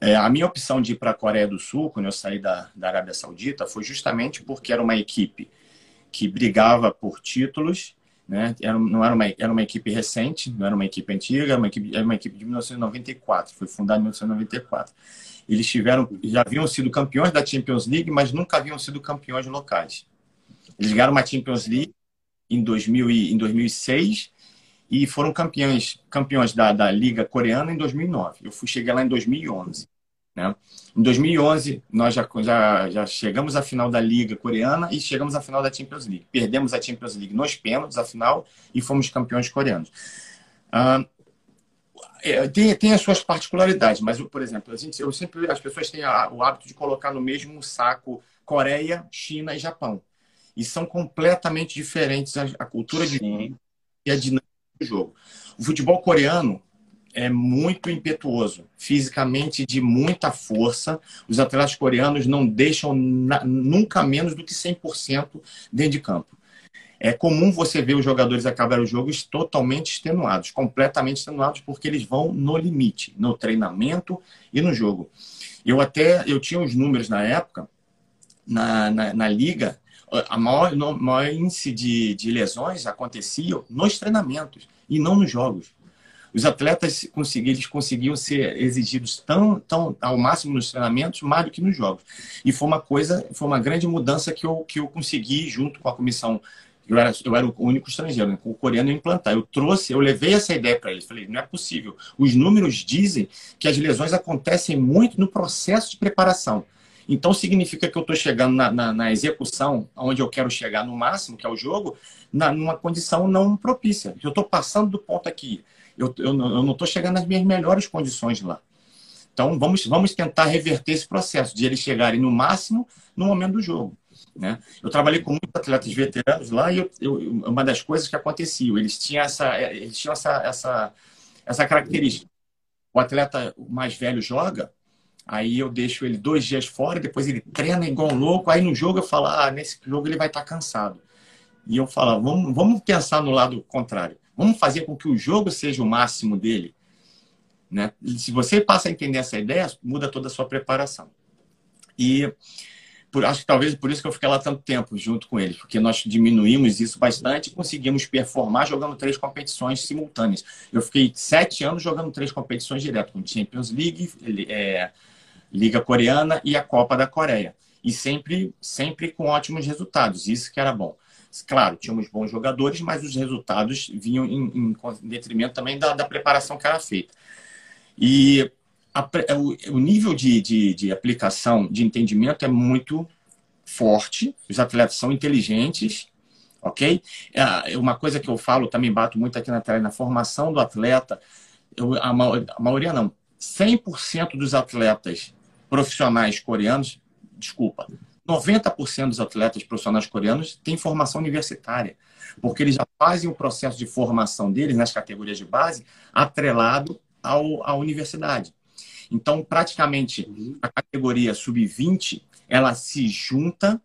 É, a minha opção de ir para a Coreia do Sul, quando eu saí da, da Arábia Saudita, foi justamente porque era uma equipe que brigava por títulos né? Era, não era uma, era uma equipe recente, não era uma equipe antiga, era uma equipe, era uma equipe de 1994, foi fundada em 1994. Eles tiveram, já haviam sido campeões da Champions League, mas nunca haviam sido campeões locais. Eles ganharam uma Champions League em, 2000 e, em 2006 e foram campeões, campeões da, da Liga Coreana em 2009. Eu fui chegar lá em 2011. Né? Em 2011, nós já, já, já chegamos à final da Liga Coreana e chegamos à final da Champions League. Perdemos a Champions League nos pênaltis, a final, e fomos campeões coreanos. Ah, é, tem, tem as suas particularidades, mas, por exemplo, a gente, eu sempre, as pessoas têm a, o hábito de colocar no mesmo saco Coreia, China e Japão. E são completamente diferentes a, a cultura de e a dinâmica do jogo. O futebol coreano é muito impetuoso, fisicamente de muita força. Os atletas coreanos não deixam na, nunca menos do que 100% dentro de campo. É comum você ver os jogadores acabarem os jogos totalmente extenuados, completamente extenuados, porque eles vão no limite, no treinamento e no jogo. Eu até eu tinha os números na época, na, na, na liga, a maior, no, maior índice de, de lesões acontecia nos treinamentos e não nos jogos. Os atletas conseguiam, eles conseguiam ser exigidos tão, tão ao máximo nos treinamentos, mais do que nos jogos. E foi uma coisa, foi uma grande mudança que eu, que eu consegui, junto com a comissão eu era, eu era o único estrangeiro, né? o coreano implantar. Eu trouxe, eu levei essa ideia para eles. Falei, não é possível. Os números dizem que as lesões acontecem muito no processo de preparação. Então significa que eu estou chegando na, na, na, execução, onde eu quero chegar no máximo, que é o jogo, na, numa condição não propícia. Eu estou passando do ponto aqui. Eu, eu, eu não estou chegando nas minhas melhores condições lá. Então vamos, vamos tentar reverter esse processo de eles chegarem no máximo no momento do jogo. Né? Eu trabalhei com muitos atletas veteranos lá e eu, eu, uma das coisas que acontecia, eles tinham essa, eles tinham essa, essa, essa característica. O atleta mais velho joga, aí eu deixo ele dois dias fora, depois ele treina igual um louco, aí no jogo eu falo, ah, nesse jogo ele vai estar cansado. E eu falo, vamos, vamos pensar no lado contrário. Vamos fazer com que o jogo seja o máximo dele. Né? Se você passa a entender essa ideia, muda toda a sua preparação. E por, acho que talvez por isso que eu fiquei lá tanto tempo junto com eles, porque nós diminuímos isso bastante e conseguimos performar jogando três competições simultâneas. Eu fiquei sete anos jogando três competições direto, com Champions League, é, Liga Coreana e a Copa da Coreia. E sempre, sempre com ótimos resultados, isso que era bom. Claro, tínhamos bons jogadores, mas os resultados vinham em, em detrimento também da, da preparação que era feita. E a, é o, nível de, de, de, aplicação, de entendimento é muito forte. Os atletas são inteligentes, ok? É uma coisa que eu falo, também bato muito aqui na tela, na formação do atleta, eu, a, a maioria não, 100% dos atletas profissionais coreanos, desculpa, 90% dos atletas profissionais coreanos têm formação universitária, porque eles já fazem o processo de formação deles nas categorias de base atrelado ao, à universidade. Então, praticamente, uhum. a categoria sub-20, ela se junta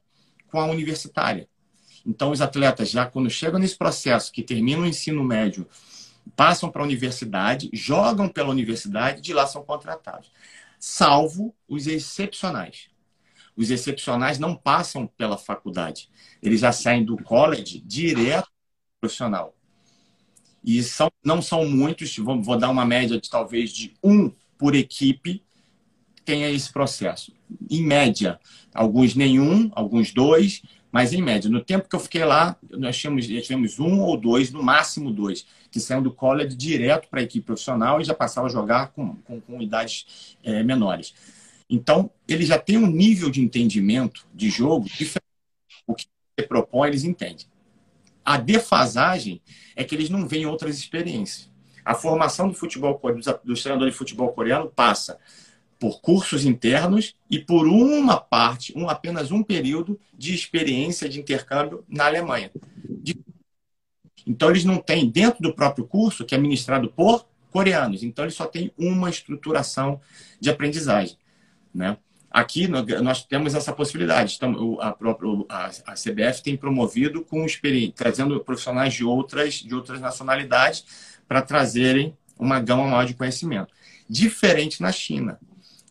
com a universitária. Então, os atletas, já quando chegam nesse processo, que terminam o ensino médio, passam para a universidade, jogam pela universidade, de lá são contratados. Salvo os excepcionais. Os excepcionais não passam pela faculdade. Eles já saem do college direto profissional. E são, não são muitos, vou, vou dar uma média de talvez de um por equipe tenha esse processo. Em média, alguns nenhum, alguns dois, mas em média. No tempo que eu fiquei lá, nós tínhamos, tivemos um ou dois, no máximo dois, que saíram do college direto para a equipe profissional e já passavam a jogar com, com, com idades é, menores. Então, ele já tem um nível de entendimento de jogo diferente. O que você propõe, eles entendem. A defasagem é que eles não veem outras experiências. A formação do futebol dos treinadores de futebol coreano passa por cursos internos e por uma parte, um, apenas um período de experiência de intercâmbio na Alemanha. De... Então, eles não têm, dentro do próprio curso, que é ministrado por coreanos, então eles só têm uma estruturação de aprendizagem. Né? Aqui nós temos essa possibilidade. Então, a, própria, a, CBF tem promovido com trazendo profissionais de outras, de outras nacionalidades para trazerem uma gama maior de conhecimento. Diferente na China,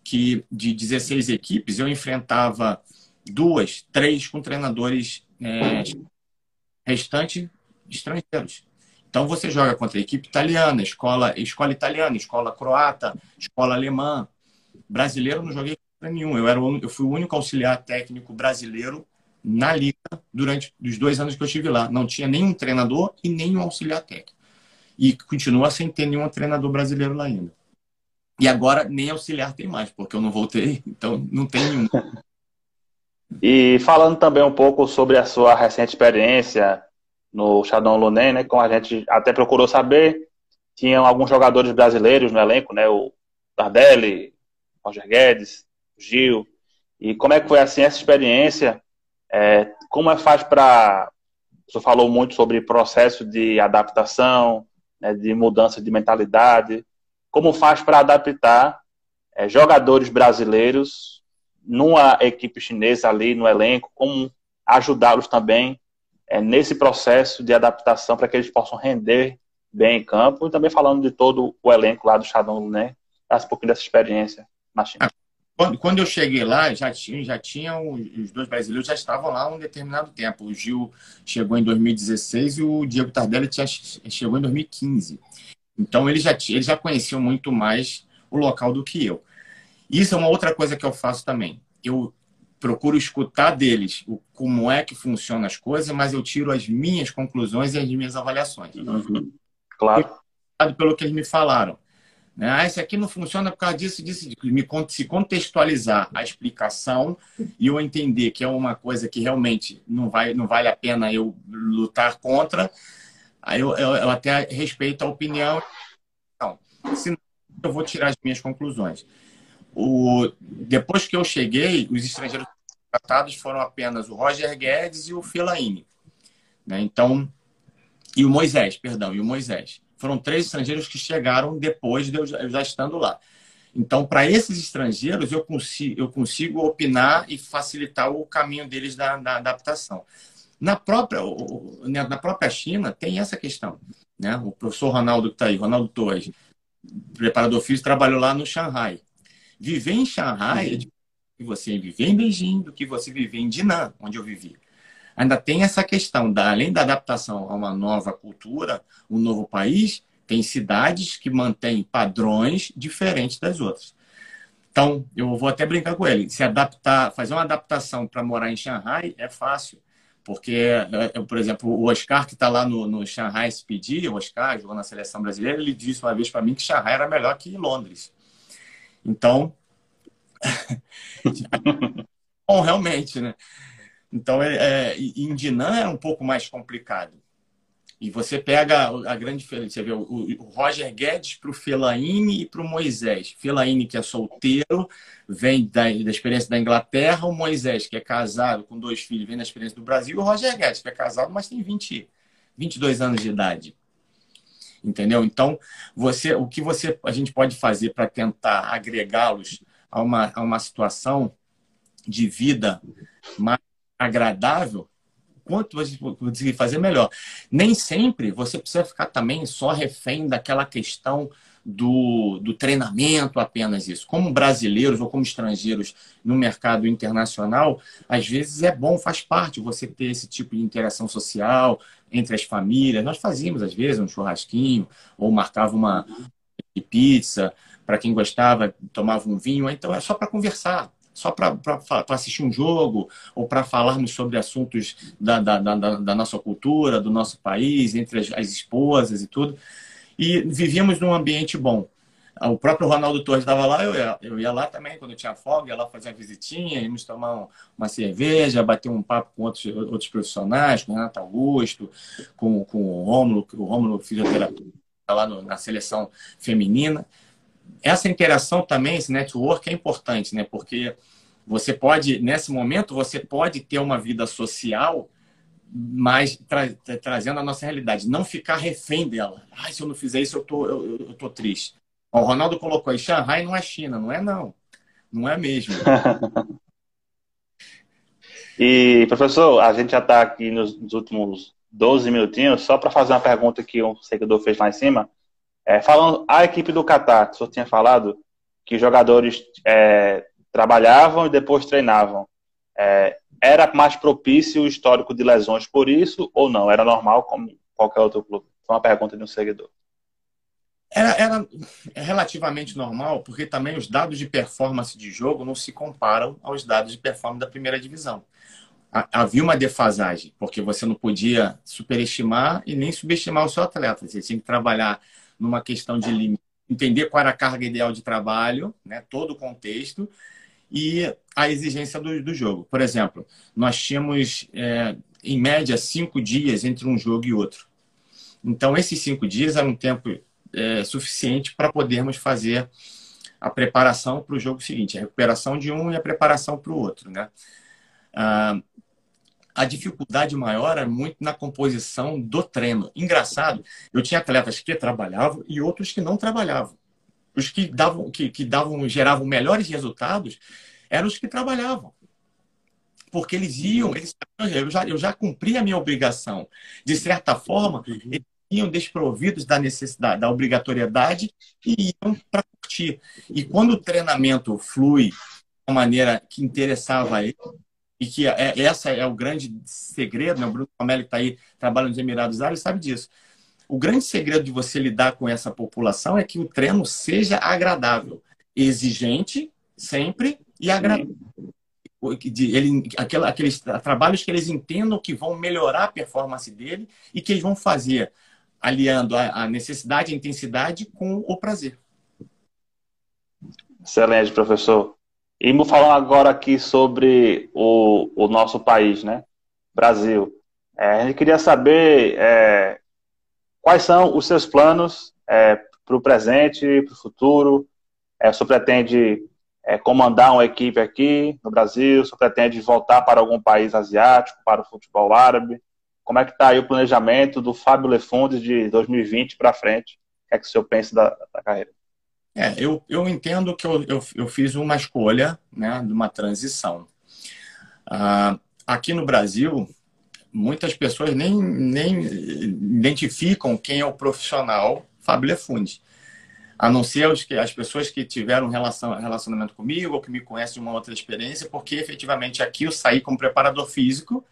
que de 16 equipes eu enfrentava duas, três com treinadores é, restantes estrangeiros. Então você joga contra a equipe italiana, escola, escola italiana, escola croata, escola alemã. Brasileiro não joguei contra nenhum. Eu, era o, eu fui o único auxiliar técnico brasileiro na liga durante os dois anos que eu estive lá. Não tinha nenhum treinador e nenhum auxiliar técnico. E continua sem ter nenhum treinador brasileiro lá ainda. E agora nem auxiliar tem mais, porque eu não voltei, então não tem nenhum. e falando também um pouco sobre a sua recente experiência no Chadon Lunen, né, como a gente até procurou saber, tinham alguns jogadores brasileiros no elenco, né, o Tardelli, Roger Guedes, Gil, e como é que foi assim essa experiência? É, como é faz para você falou muito sobre processo de adaptação, né, de mudança de mentalidade, como faz para adaptar é, jogadores brasileiros numa equipe chinesa ali no elenco, como ajudá-los também é, nesse processo de adaptação para que eles possam render bem em campo e também falando de todo o elenco lá do Shadow, né? Traz um pouquinho dessa experiência na China. Quando, quando eu cheguei lá, já tinha, já tinham os dois brasileiros já estavam lá um determinado tempo. O Gil chegou em 2016 e o Diego Tardelli tinha, chegou em 2015. Então eles já eles já conheciam muito mais o local do que eu. Isso é uma outra coisa que eu faço também. Eu procuro escutar deles o, como é que funcionam as coisas, mas eu tiro as minhas conclusões e as minhas avaliações. Uhum. Claro. Pelo que eles me falaram. Né? Ah, esse aqui não funciona por causa disso, disso, disso. Se contextualizar a explicação e eu entender que é uma coisa que realmente não, vai, não vale a pena eu lutar contra, aí eu, eu, eu até respeito a opinião. Não, senão eu vou tirar as minhas conclusões. O, depois que eu cheguei, os estrangeiros tratados foram apenas o Roger Guedes e o Fellaini. Né? Então, e o Moisés, perdão, e o Moisés. Foram três estrangeiros que chegaram depois de eu já estando lá. Então, para esses estrangeiros, eu consigo, eu consigo opinar e facilitar o caminho deles da, da adaptação. Na própria, né, na própria China, tem essa questão. Né? O professor Ronaldo que está aí, Ronaldo Torres, preparador físico, trabalhou lá no Shanghai. Viver em Shanghai é diferente que você viver em Beijing do que você viver em Dinan, onde eu vivi ainda tem essa questão, da, além da adaptação a uma nova cultura, um novo país, tem cidades que mantêm padrões diferentes das outras. Então, eu vou até brincar com ele. Se adaptar, fazer uma adaptação para morar em Shanghai é fácil. Porque, é, por exemplo, o Oscar, que está lá no, no Shanghai pedir, o Oscar jogou na seleção brasileira, ele disse uma vez para mim que Shanghai era melhor que Londres. Então, bom, realmente, né? Então, é, é, em Dinan é um pouco mais complicado. E você pega a grande diferença, você vê o, o Roger Guedes para o Fellaini e para o Moisés. Fellaini, que é solteiro, vem da, da, experiência da Inglaterra. O Moisés, que é casado com dois filhos, vem da experiência do Brasil. E o Roger Guedes, que é casado, mas tem 20, 22 anos de idade. Entendeu? Então, você, o que você, a gente pode fazer para tentar agregá-los a uma, a uma situação de vida mais agradável, quanto você conseguir fazer, melhor. Nem sempre você precisa ficar também só refém daquela questão do, do treinamento apenas isso. Como brasileiros ou como estrangeiros no mercado internacional, às vezes é bom, faz parte você ter esse tipo de interação social entre as famílias. Nós fazíamos, às vezes, um churrasquinho ou marcava uma pizza. Para quem gostava, tomava um vinho. Então, é só para conversar só para assistir um jogo ou para falarmos sobre assuntos da, da, da, da, nossa cultura, do nosso país, entre as, as, esposas e tudo. E vivíamos num ambiente bom. O próprio Ronaldo Torres estava lá, eu ia, eu ia lá também, quando tinha folga, ia lá fazer uma visitinha, íamos tomar uma cerveja, bater um papo com outros, outros profissionais, com o Renato Augusto, com, com o Rômulo, o Rômulo fisioterapeuta lá no, na seleção feminina essa interação também, esse network é importante, né? Porque você pode, nesse momento, você pode ter uma vida social, mas tra trazendo a nossa realidade. Não ficar refém dela. Ai, se eu não fizer isso, eu tô, eu, eu tô triste. O Ronaldo colocou aí, Shanghai não é China. Não é, não. Não é mesmo. e, professor, a gente já está aqui nos, nos últimos 12 minutinhos, só para fazer uma pergunta que um seguidor fez lá em cima. É, falando a equipe do Qatar, que o senhor tinha falado, que jogadores é, trabalhavam e depois treinavam. É, era mais propício o histórico de lesões por isso ou não? Era normal como qualquer outro clube? Foi uma pergunta de um seguidor. Era, era, relativamente normal, porque também os dados de performance de jogo não se comparam aos dados de performance da primeira divisão. Havia uma defasagem, porque você não podia superestimar e nem subestimar o seu atleta. Você tinha que trabalhar numa questão de limite, entender qual era a carga ideal de trabalho, né, todo o contexto, e a exigência do, do jogo. Por exemplo, nós tínhamos, é, em média, cinco dias entre um jogo e outro. Então, esses cinco dias era um tempo é, suficiente para podermos fazer a preparação para o jogo seguinte, a recuperação de um e a preparação para o outro. Né? Ah, a dificuldade maior é muito na composição do treino. Engraçado, eu tinha atletas que trabalhavam e outros que não trabalhavam. Os que davam, que, que davam, geravam melhores resultados eram os que trabalhavam. porque eles iam, eles, eu, já, eu já cumpri a minha obrigação. De certa forma, uhum. eles iam desprovidos da necessidade, da obrigatoriedade e iam para curtir. E quando o treinamento flui de uma maneira que interessava ele, e que é, essa é o grande segredo, né? o Bruno Comelli está aí trabalhando nos Emirados Árabes, sabe disso. O grande segredo de você lidar com essa população é que o treino seja agradável, exigente sempre e agradável. Ele, aquela, aqueles trabalhos que eles entendam que vão melhorar a performance dele e que eles vão fazer aliando a, a necessidade, a intensidade com o prazer. Excelente, professor. E falando agora aqui sobre o, o nosso país, né? Brasil. É, a gente queria saber é, quais são os seus planos é, para o presente, para o futuro. É, o senhor pretende é, comandar uma equipe aqui no Brasil? O senhor pretende voltar para algum país asiático, para o futebol árabe? Como é que está aí o planejamento do Fábio Lefundes de 2020 para frente? O que é que o senhor pensa da, da carreira? É, eu, eu entendo que eu, eu, eu fiz uma escolha, né, de uma transição. Ah, aqui no Brasil, muitas pessoas nem, nem identificam quem é o profissional Fábio Lefunde. A não ser os que, as pessoas que tiveram relação, relacionamento comigo ou que me conhecem de uma outra experiência, porque efetivamente aqui eu saí como preparador físico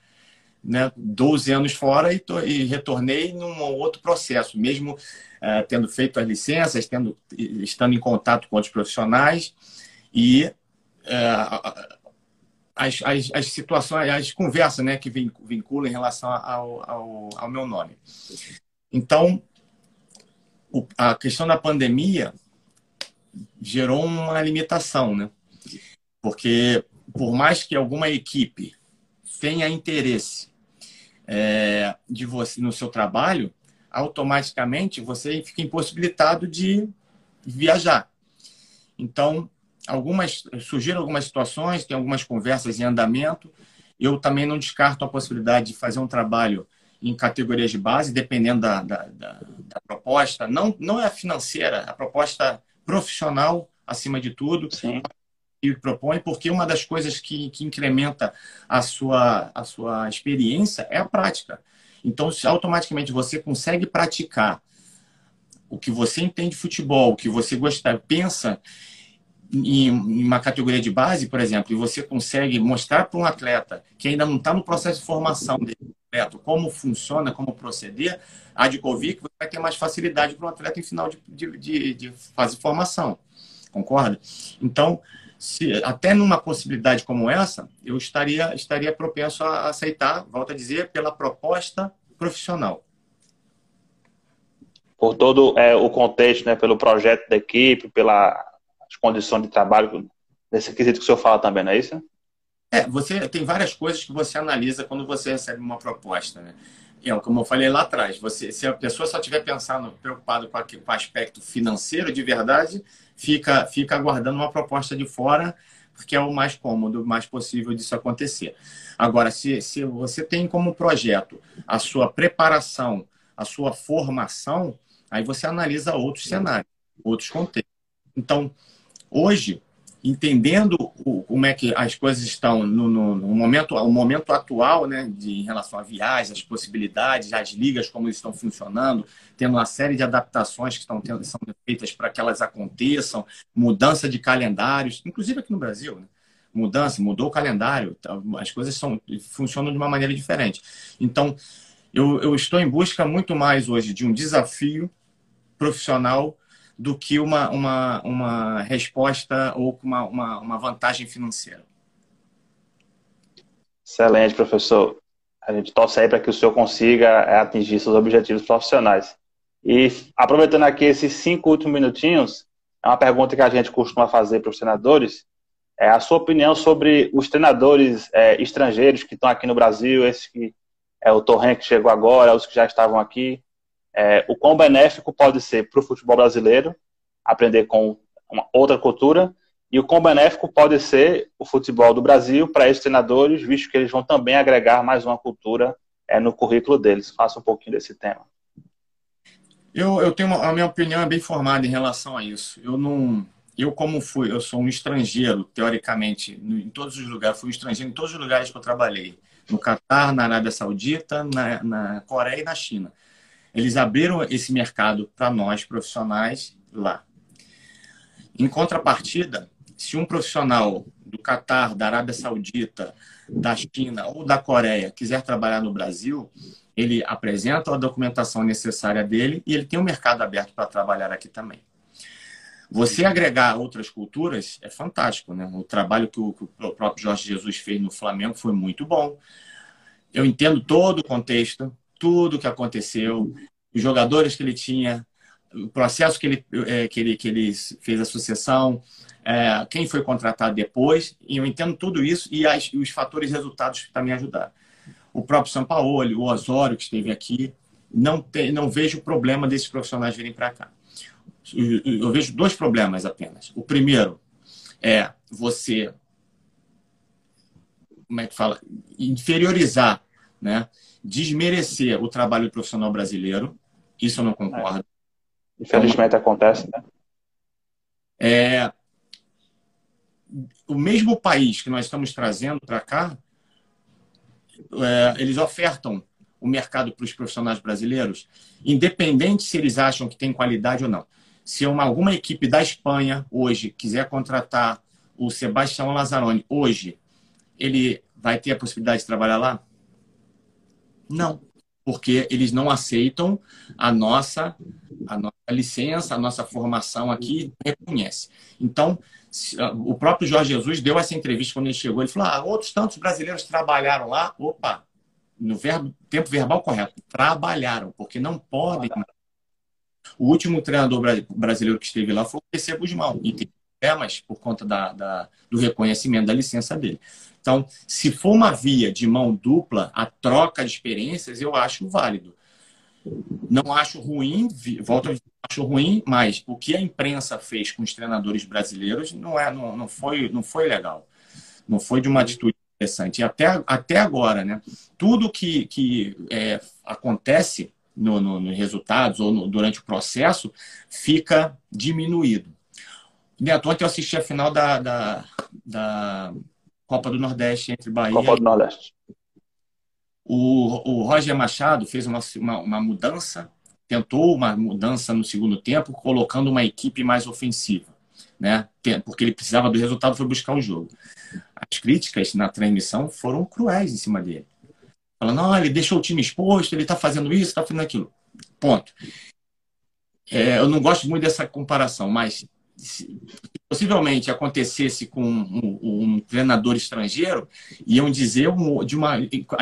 né, 12 anos fora e, tô, e retornei num outro processo, mesmo uh, tendo feito as licenças, tendo, estando em contato com outros profissionais e uh, as, as, as, situações, as conversas né, que vinculam em relação ao, ao, ao meu nome. Então, o, a questão da pandemia gerou uma limitação, né? Porque por mais que alguma equipe tenha interesse é, de você no seu trabalho, automaticamente você fica impossibilitado de viajar. Então, algumas surgiram algumas situações, tem algumas conversas em andamento. Eu também não descarto a possibilidade de fazer um trabalho em categorias de base, dependendo da, da, da, da proposta. Não, não é a financeira, a proposta profissional acima de tudo. Sim que propõe, porque uma das coisas que, que incrementa a sua, a sua experiência é a prática. Então, se automaticamente você consegue praticar o que você entende de futebol, o que você gosta, pensa em uma categoria de base, por exemplo, e você consegue mostrar para um atleta que ainda não está no processo de formação dele, como funciona, como proceder, a de Covid vai ter mais facilidade para um atleta em final de, de, de, de fase de formação. Concorda? Então, se, até numa possibilidade como essa, eu estaria, estaria propenso a aceitar, volto a dizer, pela proposta profissional. Por todo é, o contexto, né, pelo projeto da equipe, pelas condições de trabalho, nesse quesito que o senhor fala também, não é isso? É, você tem várias coisas que você analisa quando você recebe uma proposta, né? É, como eu falei lá atrás, você, se a pessoa só estiver pensando, preocupado com, com o aspecto financeiro de verdade, fica, fica aguardando uma proposta de fora, porque é o mais cômodo, o mais possível disso acontecer. Agora, se, se você tem como projeto a sua preparação, a sua formação, aí você analisa outros cenários, outros contextos. Então, hoje, entendendo o, como é que as coisas estão no, no, no momento, o momento atual, né, de, em relação a viagens, as possibilidades, as ligas como estão funcionando, tendo uma série de adaptações que estão tendo, são feitas para que elas aconteçam, mudança de calendários, inclusive aqui no Brasil, né? mudança, mudou o calendário, tá, as coisas são, funcionam de uma maneira diferente. Então, eu, eu estou em busca muito mais hoje de um desafio profissional do que uma, uma, uma resposta ou uma, uma, uma vantagem financeira. Excelente, professor. A gente torce aí para que o senhor consiga é, atingir seus objetivos profissionais. E aproveitando aqui esses cinco últimos minutinhos, é uma pergunta que a gente costuma fazer para os treinadores. É a sua opinião sobre os treinadores é, estrangeiros que estão aqui no Brasil, esses que é o Torren que chegou agora, os que já estavam aqui é, o quão benéfico pode ser para o futebol brasileiro aprender com uma outra cultura e o quão benéfico pode ser o futebol do Brasil para esses treinadores, visto que eles vão também agregar mais uma cultura é, no currículo deles. Faça um pouquinho desse tema. Eu, eu tenho uma, a minha opinião é bem formada em relação a isso. Eu não, eu como fui, eu sou um estrangeiro, teoricamente, em todos os lugares, fui um estrangeiro em todos os lugares que eu trabalhei. No Catar, na Arábia Saudita, na, na Coreia e na China. Eles abriram esse mercado para nós, profissionais, lá. Em contrapartida, se um profissional do Catar, da Arábia Saudita, da China ou da Coreia quiser trabalhar no Brasil, ele apresenta a documentação necessária dele e ele tem um mercado aberto para trabalhar aqui também. Você agregar outras culturas é fantástico, né? O trabalho que o, que o próprio Jorge Jesus fez no Flamengo foi muito bom. Eu entendo todo o contexto, tudo o que aconteceu, os jogadores que ele tinha, o processo que ele, é, que ele, que ele fez a sucessão, é, quem foi contratado depois, e eu entendo tudo isso e as, os fatores resultados que também ajudaram. O próprio São Paulo, o Osório que esteve aqui, não, te, não vejo problema desses profissionais virem para cá eu vejo dois problemas apenas. O primeiro é você, como é que fala, inferiorizar, né? desmerecer o trabalho profissional brasileiro. Isso eu não concordo. É. Infelizmente acontece, né? É, o mesmo país que nós estamos trazendo para cá, é, eles ofertam o mercado para os profissionais brasileiros, independente se eles acham que tem qualidade ou não. Se uma, alguma equipe da Espanha hoje quiser contratar o Sebastião Lazzaroni hoje, ele vai ter a possibilidade de trabalhar lá? Não, porque eles não aceitam a nossa, a nossa licença, a nossa formação aqui, reconhece. Então, ah, o próprio Jorge Jesus deu essa entrevista quando ele chegou. Ele falou: ah, outros tantos brasileiros trabalharam lá. Opa, no verbo, tempo verbal correto, trabalharam, porque não podem o último treinador brasileiro que esteve lá foi o PC Guzmão, e tem problemas por conta da, da, do reconhecimento da licença dele. Então, se for uma via de mão dupla, a troca de experiências, eu acho válido. Não acho ruim, volto a dizer, acho ruim, mas o que a imprensa fez com os treinadores brasileiros não, é, não, não, foi, não foi legal. Não foi de uma atitude interessante. E até, até agora, né? Tudo que, que é, acontece no, no, nos resultados ou no, durante o processo fica diminuído. Neto, ontem eu assisti a final da, da, da Copa do Nordeste entre Bahia Copa do Nordeste. O, o Roger Machado fez uma, uma, uma mudança, tentou uma mudança no segundo tempo, colocando uma equipe mais ofensiva. Né? Porque ele precisava do resultado, foi buscar o jogo. As críticas na transmissão foram cruéis em cima dele. Falando, não, ele deixou o time exposto, ele está fazendo isso, está fazendo aquilo. Ponto. É, eu não gosto muito dessa comparação, mas se possivelmente acontecesse com um, um, treinador estrangeiro, iam dizer um, de uma,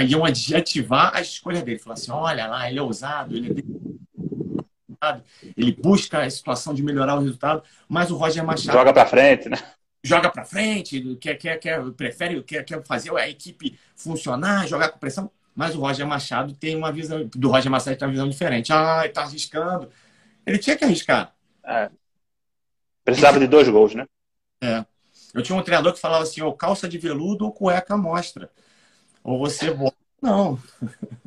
iam adjetivar a escolha dele. Falar assim, olha lá, ele é ousado, ele é ele busca a situação de melhorar o resultado, mas o Roger Machado joga para frente, né? Joga para frente, quer, quer, quer, prefere, quer, quer fazer a equipe funcionar, jogar com pressão. Mas o Roger Machado tem uma visão, do Roger Machado tem uma visão diferente. Ah, ele tá arriscando. Ele tinha que arriscar. É. Precisava de dois gols, né? É. Eu tinha um treinador que falava assim, ou calça de veludo ou cueca mostra. Ou você bota. Não.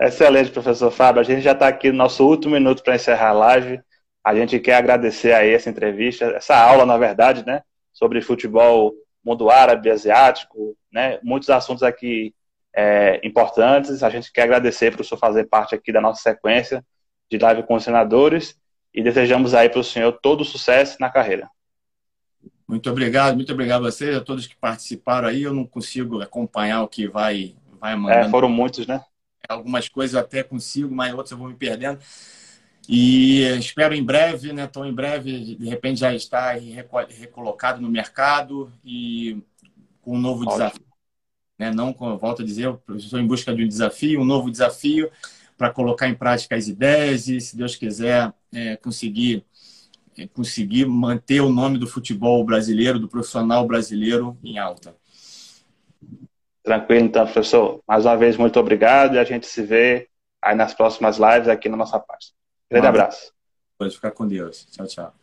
Excelente, professor Fábio. A gente já está aqui no nosso último minuto para encerrar a live. A gente quer agradecer aí essa entrevista, essa aula, na verdade, né? Sobre futebol mundo árabe, asiático, né? Muitos assuntos aqui é, importantes. A gente quer agradecer por o senhor fazer parte aqui da nossa sequência de live com os senadores e desejamos aí para o senhor todo sucesso na carreira. Muito obrigado, muito obrigado a vocês, a todos que participaram aí. Eu não consigo acompanhar o que vai, vai mandando. É, foram muitos, né? Algumas coisas eu até consigo, mas outras eu vou me perdendo. E espero em breve, né? Então, em breve, de repente, já estar recolocado no mercado e com um novo Ótimo. desafio. Né? Não, volto a dizer, eu estou em busca de um desafio, um novo desafio para colocar em prática as ideias e, se Deus quiser, é, conseguir é, conseguir manter o nome do futebol brasileiro, do profissional brasileiro em alta. Tranquilo, então, professor. Mais uma vez, muito obrigado e a gente se vê aí nas próximas lives aqui na nossa página. Grande abraço. Pode ficar com Deus. Tchau, tchau.